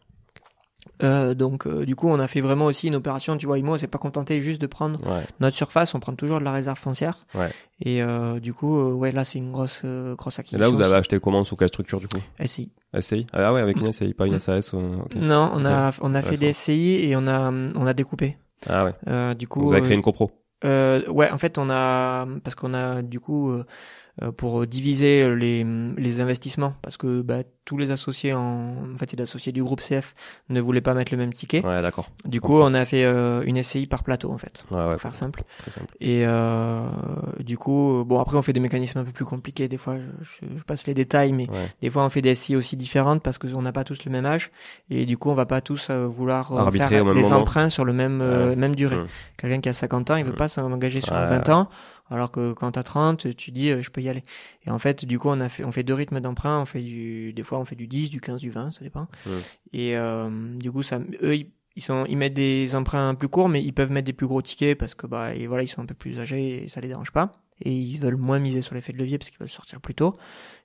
B: Euh, donc, euh, du coup, on a fait vraiment aussi une opération. Tu vois, Imo, on s'est pas contenté juste de prendre
A: Ouais.
B: notre surface. On prend toujours de la réserve foncière.
A: Ouais.
B: Et euh, du coup, euh, ouais, là, c'est une grosse, euh, grosse
A: Et
B: acquisition.
A: là, vous avez acheté comment sous quelle structure du coup
B: SCI.
A: SCI Ah ouais, avec une SCI, pas une SAS. ok.
B: Non, on a, on a fait des SCI et on a, on a découpé.
A: Ah ouais.
B: Euh, du coup,
A: Vous avez créé une copro.
B: Euh, ouais, en fait, on a parce qu'on a du coup pour diviser les, les investissements parce que bah, tous les associés en, en fait, les associés du groupe CF ne voulaient pas mettre le même ticket.
A: Ouais, d'accord.
B: Du coup, on a fait euh, une SCI par plateau en fait,
A: Ouais, ouais.
B: pour faire simple.
A: Très simple.
B: Et euh, du coup, euh, bon après on fait des mécanismes un peu plus compliqués. Des fois, je, je passe les détails, mais des fois on fait des SCI aussi différentes parce qu'on n'a pas tous le même âge et du coup on va pas tous euh, vouloir euh,
A: Arbitrer
B: faire des
A: moment.
B: emprunts sur le même euh, même durée.
A: Hum.
B: Quelqu'un qui a 50 ans, il veut
A: Mm.
B: pas s'engager sur
A: Ouais.
B: 20 ans, alors que quand t'as 30, tu dis euh, je peux y aller. Et en fait, du coup, on a fait on fait deux rythmes d'emprunt, on fait du des fois on fait du 10, du 15, du 20, ça dépend. Et euh, du coup, ça eux ils, ils sont ils mettent des emprunts plus courts mais ils peuvent mettre des plus gros tickets parce que bah et voilà, ils sont un peu plus âgés et ça les dérange pas et ils veulent moins miser sur l'effet de levier parce qu'ils veulent sortir plus tôt.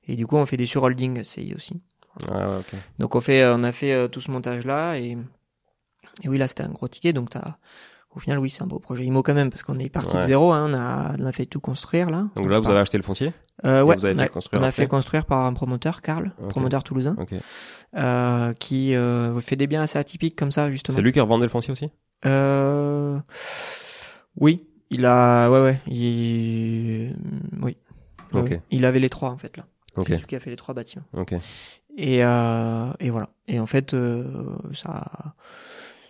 B: Et du coup, on fait des surholdings CI aussi.
A: Ouais, ouais, ok.
B: Donc on fait, on a fait euh, tout ce montage là et, et oui là c'était un gros ticket donc t'as, au final oui c'est un beau projet IMO quand même parce qu'on est parti de zéro, hein, on a, on a fait tout construire là.
A: Donc là, vous avez acheté le foncier
B: euh, ouais,
A: vous avez fait
B: on a fait construire par un promoteur Karl, promoteur toulousain,
A: Ok.
B: euh, qui euh, fait des biens assez atypiques comme ça justement.
A: C'est lui qui a revendé le foncier aussi?
B: Euh, oui, il a, ouais ouais, il, oui. Ouais,
A: Ok.
B: ouais. Il avait les trois en fait là. C'est lui qui a fait les trois bâtiments. Et, euh, et voilà. Et en fait, euh, ça,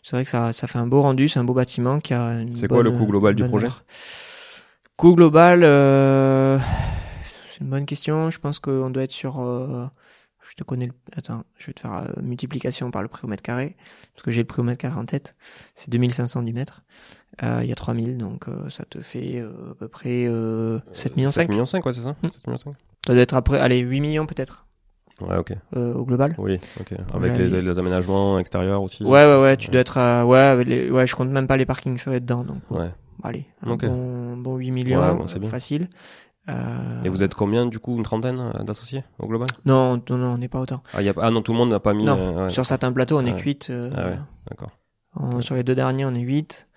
B: c'est vrai que ça, ça fait un beau rendu, c'est un beau bâtiment qui a une
A: C'est quoi le coût global du projet
B: valeur. Coût global, euh, c'est une bonne question. Je pense qu'on doit être sur, euh, je te connais le, attends, je vais te faire euh, multiplication par le prix au mètre carré, parce que j'ai le prix au mètre carré en tête. C'est 2500 du mètre. Il y a 3000, donc ça te fait à peu près euh, 7 millions
A: 7
B: 5.
A: millions 5, ouais, c'est ça
B: Hmm.
A: 7 millions 5
B: Ça doit être après, allez, 8 millions peut-être
A: Ouais, ok.
B: euh, au global.
A: Oui, ok. Avec les, les aménagements extérieurs aussi
B: Ouais, ouais, ouais, tu dois être à, ouais, les- ouais, je compte même pas les parkings, ça va être dedans, donc,
A: Ouais.
B: allez, un bon, bon 8 millions,
A: Ouais, bon, c'est
B: facile. Euh,
A: Et vous êtes combien, du coup, une trentaine euh, d'associés au global?
B: Non, non, non, on n'est pas autant.
A: ah, y a... ah non, tout le monde n'a pas mis.
B: Non,
A: euh, ouais.
B: Sur certains plateaux, on est
A: Ouais.
B: 8. euh,
A: Ah ouais, d'accord.
B: sur les deux derniers, on est 8.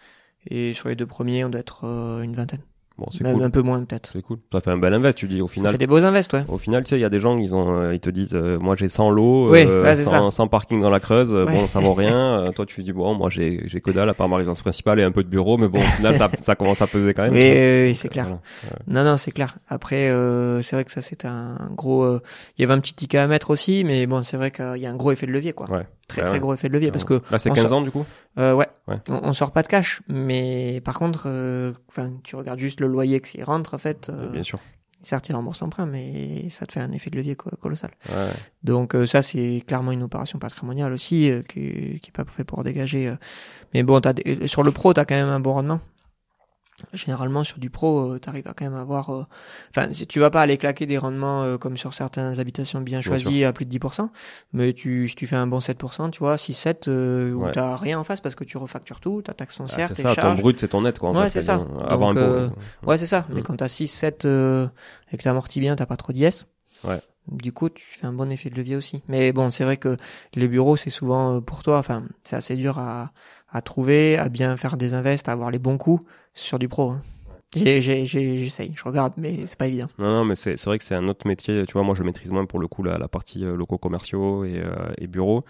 B: Et sur les deux premiers, on doit être euh, une vingtaine.
A: Bon, c'est cool.
B: un peu moins, peut-être.
A: C'est cool. Ça fait un bel invest, tu dis, au
B: Ça
A: final.
B: fait des beaux invests, ouais.
A: Au final, tu sais, il y a des gens, ils ont, euh, ils te disent, euh, moi j'ai 100 lots,
B: Oui,
A: euh,
B: ouais, c'est
A: 100,
B: ça.
A: 100 parking dans la Creuse, euh,
B: Ouais.
A: bon, ça vaut rien. Euh, toi, tu dis, bon, moi j'ai, j'ai que dalle à part ma résidence principale et un peu de bureau, mais bon, au final, ça, ça commence à peser quand même.
B: Oui, oui, c'est clair.
A: Voilà.
B: Non, non, c'est clair. Après, euh, c'est vrai que ça, c'est un gros. euh, Il y avait un petit ticket à mettre aussi, mais bon, c'est vrai qu'il y a un gros effet de levier, quoi.
A: Ouais.
B: Très,
A: Ouais,
B: très gros effet de levier, parce que
A: Là, c'est
B: on
A: 15
B: sort-
A: ans, du coup?
B: Euh, ouais.
A: Ouais.
B: On, on sort pas de cash, mais par contre, euh, enfin, tu regardes juste le loyer qui rentre, en fait. euh,
A: Bien sûr.
B: certes, il rembourse emprunt, mais ça te fait un effet de levier co- colossal.
A: Ouais.
B: Donc euh, ça, c'est clairement une opération patrimoniale aussi, euh, qui, qui est pas fait pour dégager. Mais bon, t'as des- sur le pro, t'as quand même un bon rendement. Généralement, sur du pro, euh, t'arrives à quand même avoir... euh, Enfin, si tu vas pas aller claquer des rendements euh, comme sur certaines habitations bien choisies à plus de 10%, mais tu, si tu fais un bon 7%, tu vois, 6-7, euh, où
A: Ouais.
B: t'as rien en face parce que tu refactures tout, ta taxe
A: Ah,
B: foncière,
A: c'est
B: tes
A: ça, ton brut, c'est ton net, quoi. En
B: Ouais, c'est ça.
A: bien.
B: Donc,
A: un
B: euh. Ouais, c'est ça. Mais
A: Mm.
B: quand t'as 6, 7 euh, et que t'amortis bien, t'as pas trop d'IS.
A: Ouais.
B: Du coup, tu fais un bon effet de levier aussi. Mais bon, c'est vrai que les bureaux, c'est souvent pour toi, enfin, c'est assez dur à, à trouver, à bien faire des invests, à avoir les bons coups sur du pro. hein. J'essaye, je regarde, mais c'est pas évident.
A: Non, non, mais c'est vrai que c'est un autre métier. Tu vois, moi, je maîtrise moins pour le coup la, partie euh, locaux commerciaux et, euh, et bureaux.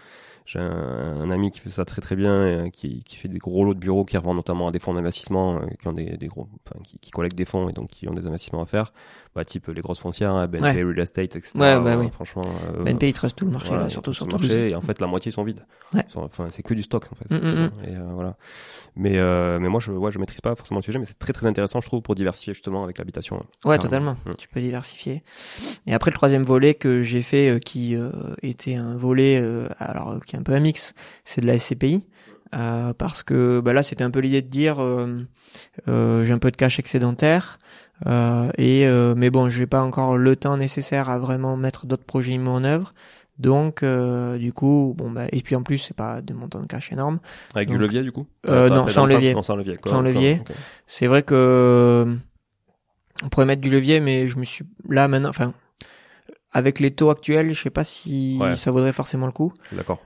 A: J'ai un, un ami qui fait ça très très bien, et, euh, qui, qui fait des gros lots de bureaux, qui revend notamment à des fonds d'investissement, euh, qui ont des, des gros, enfin, qui, qui collectent des fonds et donc qui ont des investissements à faire. Bah, type les grosses foncières, hein, BNP,
B: Ouais.
A: Real Estate, etc.
B: Ouais, bah oui.
A: Franchement. euh,
B: BNP, ils trustent tout le marché,
A: voilà,
B: là, surtout
A: tout
B: sur
A: le marché et en fait la moitié sont vides.
B: Ouais.
A: Enfin, c'est que du stock en fait.
B: Mm, mm, mm.
A: Et euh, voilà. Mais euh, mais moi je ouais, je maîtrise pas forcément le sujet, mais c'est très très intéressant je trouve pour diversifier justement avec l'habitation.
B: Ouais,
A: Carrément.
B: totalement. Tu peux diversifier. Et après, le troisième volet que j'ai fait, qui euh, était un volet, euh, alors qui est un peu un mix, c'est de la SCPI. Euh, parce que bah là, c'était un peu l'idée de dire euh, euh, j'ai un peu de cash excédentaire. Euh, et mais bon, je n'ai pas encore le temps nécessaire à vraiment mettre d'autres projets en œuvre. Donc, du coup, bon, bah, et puis en plus, c'est pas des montants de cash énormes.
A: Avec
B: Donc,
A: du levier, du coup?
B: euh, Non, sans levier.
A: Non, sans levier. Quoi,
B: Sans levier. C'est vrai que on pourrait mettre du levier, mais je me suis là maintenant, enfin, avec les taux actuels, je sais pas si
A: Ouais.
B: ça vaudrait forcément le coup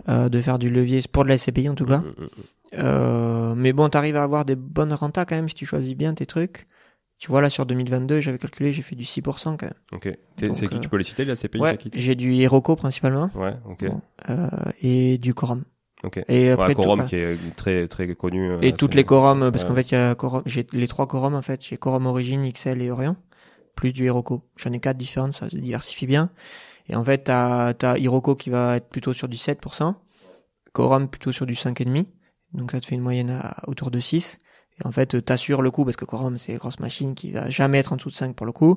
B: euh, de faire du levier pour de la SCPI en tout cas.
A: Mm, mm, mm.
B: Euh, mais bon, t'arrives à avoir des bonnes rentas quand même si tu choisis bien tes trucs. Tu vois là sur 2022, j'avais calculé, j'ai fait du 6% quand même.
A: Ok. C'est qui?
B: euh,
A: Tu peux les citer, la CPI
B: ouais, j'ai du Heroco principalement
A: Ouais, ok.
B: Bon, euh, et du Quorum.
A: Ok.
B: Et après
A: ouais,
B: tout-
A: Quorum
B: enfin,
A: qui est très très connu. euh,
B: et
A: c'est-
B: toutes les quorums parce
A: ouais.
B: qu'en fait il y a quorum, j'ai les trois quorums en fait, j'ai quorum origine, XL et Orion, plus du Heroco. J'en ai quatre différentes, ça se diversifie bien. Et en fait t'as Heroco qui va être plutôt sur du 7%, quorum plutôt sur du 5,5, donc ça te fait une moyenne autour de 6. Et en fait t'assures le coup parce que quorum c'est une grosse machine qui va jamais être en dessous de 5 pour le coup.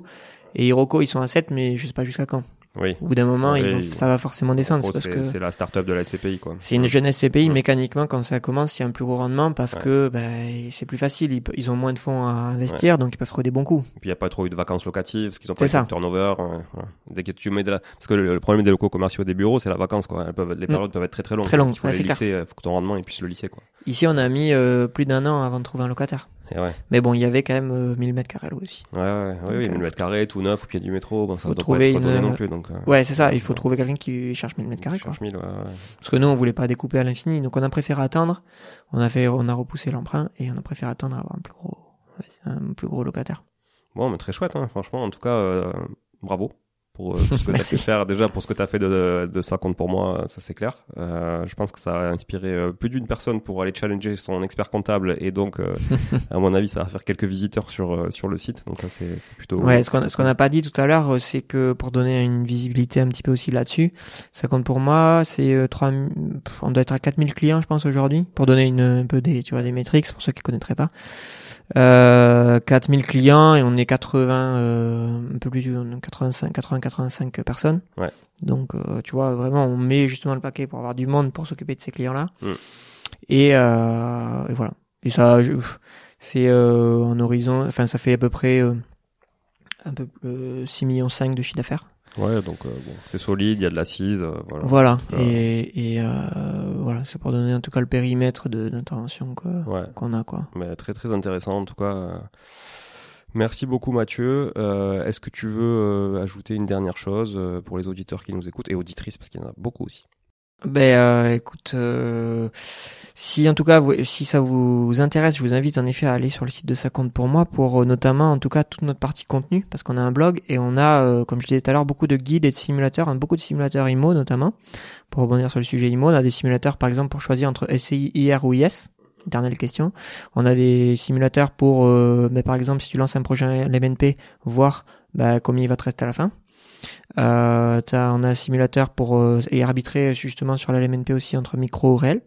B: Et Heroco ils sont à 7 mais je sais pas jusqu'à quand.
A: Oui.
B: Au bout d'un moment
A: Ouais,
B: ils vont-
A: ils-
B: ça va forcément
A: En
B: descendre,
A: gros,
B: parce que
A: c'est la start-up de la SCPI, quoi.
B: c'est une jeune SCPI,
A: Ouais.
B: mécaniquement, quand ça commence, il y a un plus gros rendement parce
A: Ouais.
B: que ben, c'est plus facile. Ils, ont moins de fonds à investir, donc ils peuvent trouver des bons coups.
A: Et puis il n'y a pas trop eu de vacances locatives, parce qu'ils ont
B: C'est
A: pas de turnover. Dès que tu mets de la... Parce que le, le problème des locaux commerciaux des bureaux, c'est la vacance, quoi. Elles peuvent, les périodes peuvent être très très longues.
B: Mm. Très longues,
A: Il faut les faut que ton rendement puisse le quoi.
B: Ici, on a mis euh, plus d'un an avant de trouver un locataire.
A: Et ouais.
B: Mais bon, il y avait quand même euh, 1000 mètres carrés loués aussi.
A: Ouais, ouais, oui, oui,
B: euh,
A: 1000 mètres carrés, tout neuf, au pied du métro, bon, ça
B: faut
A: doit
B: trouver
A: pas être
B: une-
A: non plus, donc. euh,
B: Ouais, c'est ça. Il faut trouver quelqu'un qui cherche 1000 mètres carrés, quoi.
A: cherche mille, ouais, ouais.
B: Parce que nous, on voulait pas découper à l'infini, donc on a préféré attendre. On a fait, on a repoussé l'emprunt et on a préféré attendre à avoir un plus gros, un plus gros locataire.
A: Bon, mais très chouette, hein, franchement. En tout cas, euh, bravo pour euh, tout ce que tu as pu faire. Déjà, pour ce que tu as fait de, de ça compte pour moi, ça c'est clair. Euh, je pense que ça a inspiré euh, plus d'une personne pour aller challenger son expert comptable. Et donc, euh, à mon avis, ça va faire quelques visiteurs sur, euh, sur le site. Donc, ça, c'est plutôt.
B: Ouais, ce qu'on ce qu'on n'a pas dit tout à l'heure, euh, c'est que pour donner une visibilité un petit peu aussi là-dessus, ça compte pour moi, c'est euh, 3 pff, on doit être à 4000 clients je pense aujourd'hui pour donner une un peu des tu vois des métriques pour ceux qui connaîtraient pas. Euh 4000 clients et on est 80 euh, un peu plus on est 85 80 85 personnes.
A: Ouais.
B: Donc euh, tu vois vraiment on met justement le paquet pour avoir du monde pour s'occuper de ces clients-là.
A: Mm.
B: Et, euh, et voilà. Et ça c'est euh, en horizon enfin ça fait à peu près euh, un peu euh, 6 millions 5 de chiffre d'affaires.
A: Ouais, donc euh, bon, c'est solide, il y a de l'assise. euh, voilà.
B: Voilà.
A: Voilà.
B: Et, et euh, voilà, c'est pour donner en tout cas le périmètre de d'intervention
A: Ouais.
B: qu'on a quoi.
A: Mais très très intéressant en tout cas. euh. Merci beaucoup Mathieu. Euh, Est-ce que tu veux euh, ajouter une dernière chose euh, pour les auditeurs qui nous écoutent et auditrices parce qu'il y en a beaucoup aussi?
B: Ben euh, écoute, euh, si en tout cas vous- si ça vous intéresse, je vous invite en effet à aller sur le site de Ça compte pour moi pour euh, notamment en tout cas toute notre partie contenu parce qu'on a un blog et on a euh, comme je disais tout à l'heure beaucoup de guides et de simulateurs, hein, beaucoup de simulateurs IMO notamment. Pour rebondir sur le sujet IMO, on a des simulateurs par exemple pour choisir entre SCI, IR ou IS. Dernière question. On a des simulateurs pour, euh, mais par exemple, si tu lances un projet l'MNP, voir bah, combien il va te rester à la fin. Euh, t'as- on a un simulateur pour euh, et arbitrer justement sur la LMNP aussi entre micro ou réel.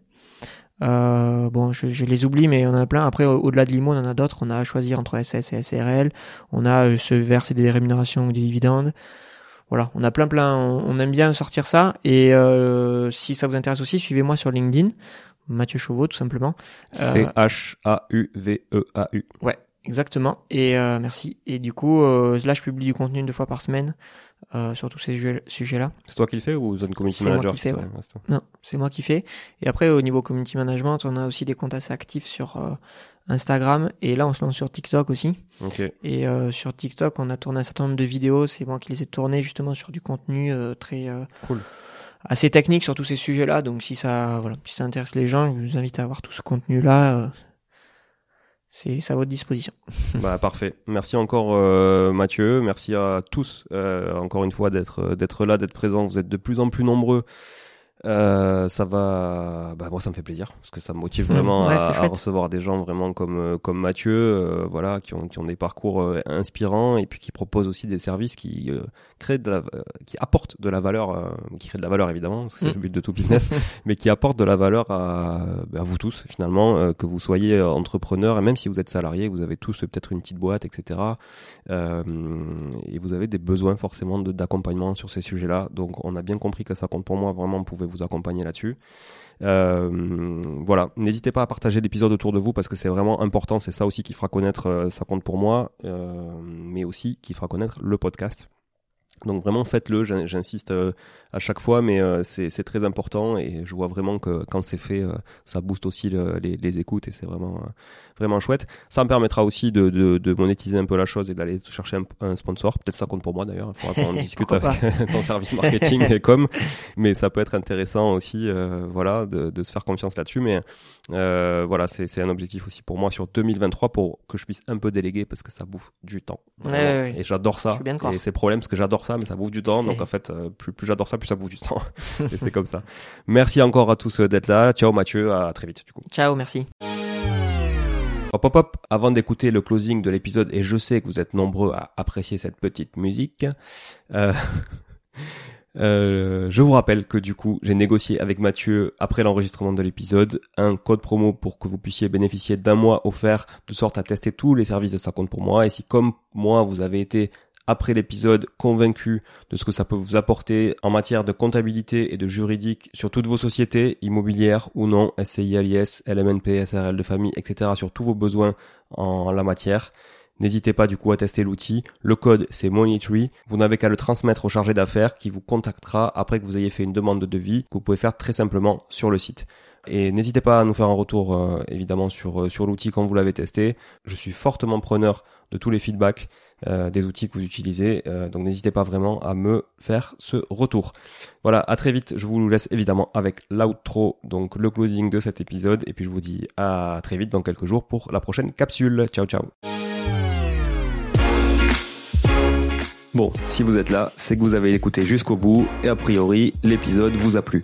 B: Euh, bon, je, je les oublie, mais on en a plein. Après, au- au-delà de l'IMO, on en a d'autres. On a à choisir entre SS et SRL. On a euh, se verser des rémunérations ou des dividendes. Voilà, on a plein plein. On, on aime bien sortir ça. Et euh, si ça vous intéresse aussi, suivez-moi sur LinkedIn, Mathieu Chauveau, tout simplement.
A: C H A U V E A U.
B: Ouais, exactement. Et euh, merci. Et du coup, euh, là, je publie du contenu deux fois par semaine euh, sur tous ces sujets- sujets-là.
A: C'est toi qui le fais ou Zone Community
B: C'est moi
A: Manager
B: qui le fais, ouais. Non, c'est moi qui fais. Et après, au niveau community management, on a aussi des comptes assez actifs sur euh, Instagram. Et là, on se lance sur TikTok aussi. Et euh, sur TikTok, on a tourné un certain nombre de vidéos. C'est moi qui les ai tournées justement sur du contenu euh, très euh,
A: Cool.
B: assez technique sur tous ces sujets-là. Donc si ça, voilà, si ça intéresse les gens, je vous invite à voir tout ce contenu-là. C'est c'est à votre disposition.
A: bah parfait. Merci encore euh, Mathieu. Merci à tous euh, encore une fois d'être d'être là, d'être présents. Vous êtes de plus en plus nombreux. Euh, ça va, bah moi ça me fait plaisir parce que ça me motive vraiment
B: Ouais,
A: à, à recevoir des gens vraiment comme euh, comme Mathieu, euh, voilà, qui ont qui ont des parcours euh, inspirants et puis qui proposent aussi des services qui créent de la, qui apportent de la valeur, qui créent de la valeur évidemment, c'est le but de tout business, mais qui apportent de la valeur à, bah, à vous tous finalement, que vous soyez entrepreneur et même si vous êtes salarié, vous avez tous peut-être une petite boîte, etc. Euh, et vous avez des besoins forcément d'accompagnement sur ces sujets-là. Donc on a bien compris que ça compte pour moi. Vraiment, vous pouvez vous accompagner là-dessus. Euh, voilà, n'hésitez pas à partager l'épisode autour de vous parce que c'est vraiment important. C'est ça aussi qui fera connaître, euh, ça compte pour moi, euh, mais aussi qui fera connaître le podcast. Donc vraiment faites-le, j'insiste euh, à chaque fois, mais euh, c'est très important et je vois vraiment que quand c'est fait, euh, ça booste aussi les, les, écoutes et c'est vraiment vraiment chouette. Ça me permettra aussi de, de, de monétiser un peu la chose et d'aller chercher un, sponsor. Peut-être ça compte pour moi d'ailleurs, il faudra qu'on discute avec ton service marketing et com, mais ça peut être intéressant aussi, voilà, de, de, se faire confiance là-dessus. Mais voilà, c'est un objectif aussi pour moi sur 2023 pour que je puisse un peu déléguer parce que ça bouffe du temps. Et j'adore ça. Et c'est problème parce que j'adore ça, mais ça bouffe du temps. Donc en fait, euh, plus, plus j'adore ça, plus ça bouffe du temps. et c'est comme ça. Merci encore à tous euh, d'être là. Ciao Mathieu, à très vite du coup.
B: Ciao, merci.
A: Hop hop hop, avant d'écouter le closing de l'épisode, et je sais que vous êtes nombreux à apprécier cette petite musique, euh, euh, je vous rappelle que du coup, j'ai négocié avec Mathieu, après l'enregistrement de l'épisode, un code promo pour que vous puissiez bénéficier d'un mois offert, de sorte à tester tous les services de sa compte pour moi. Et si comme moi, vous avez été après l'épisode convaincu de ce que ça peut vous apporter en matière de comptabilité et de juridique sur toutes vos sociétés, immobilières ou non, SCI, LIS, LMNP, SRL de famille, etc. sur tous vos besoins en la matière. N'hésitez pas du coup à tester l'outil. Le code c'est Moneytree. Vous n'avez qu'à le transmettre au chargé d'affaires qui vous contactera après que vous ayez fait une demande de devis que vous pouvez faire très simplement sur le site. Et n'hésitez pas à nous faire un retour euh, évidemment sur, euh, sur l'outil quand vous l'avez testé. Je suis fortement preneur de tous les feedbacks euh, des outils que vous utilisez. donc n'hésitez pas vraiment à me faire ce retour. Voilà, à très vite. Je vous laisse évidemment avec l'outro, donc le closing de cet épisode. Et puis je vous dis à très vite dans quelques jours pour la prochaine capsule. Ciao ciao. Bon, si vous êtes là, c'est que vous avez écouté jusqu'au bout et a priori l'épisode vous a plu.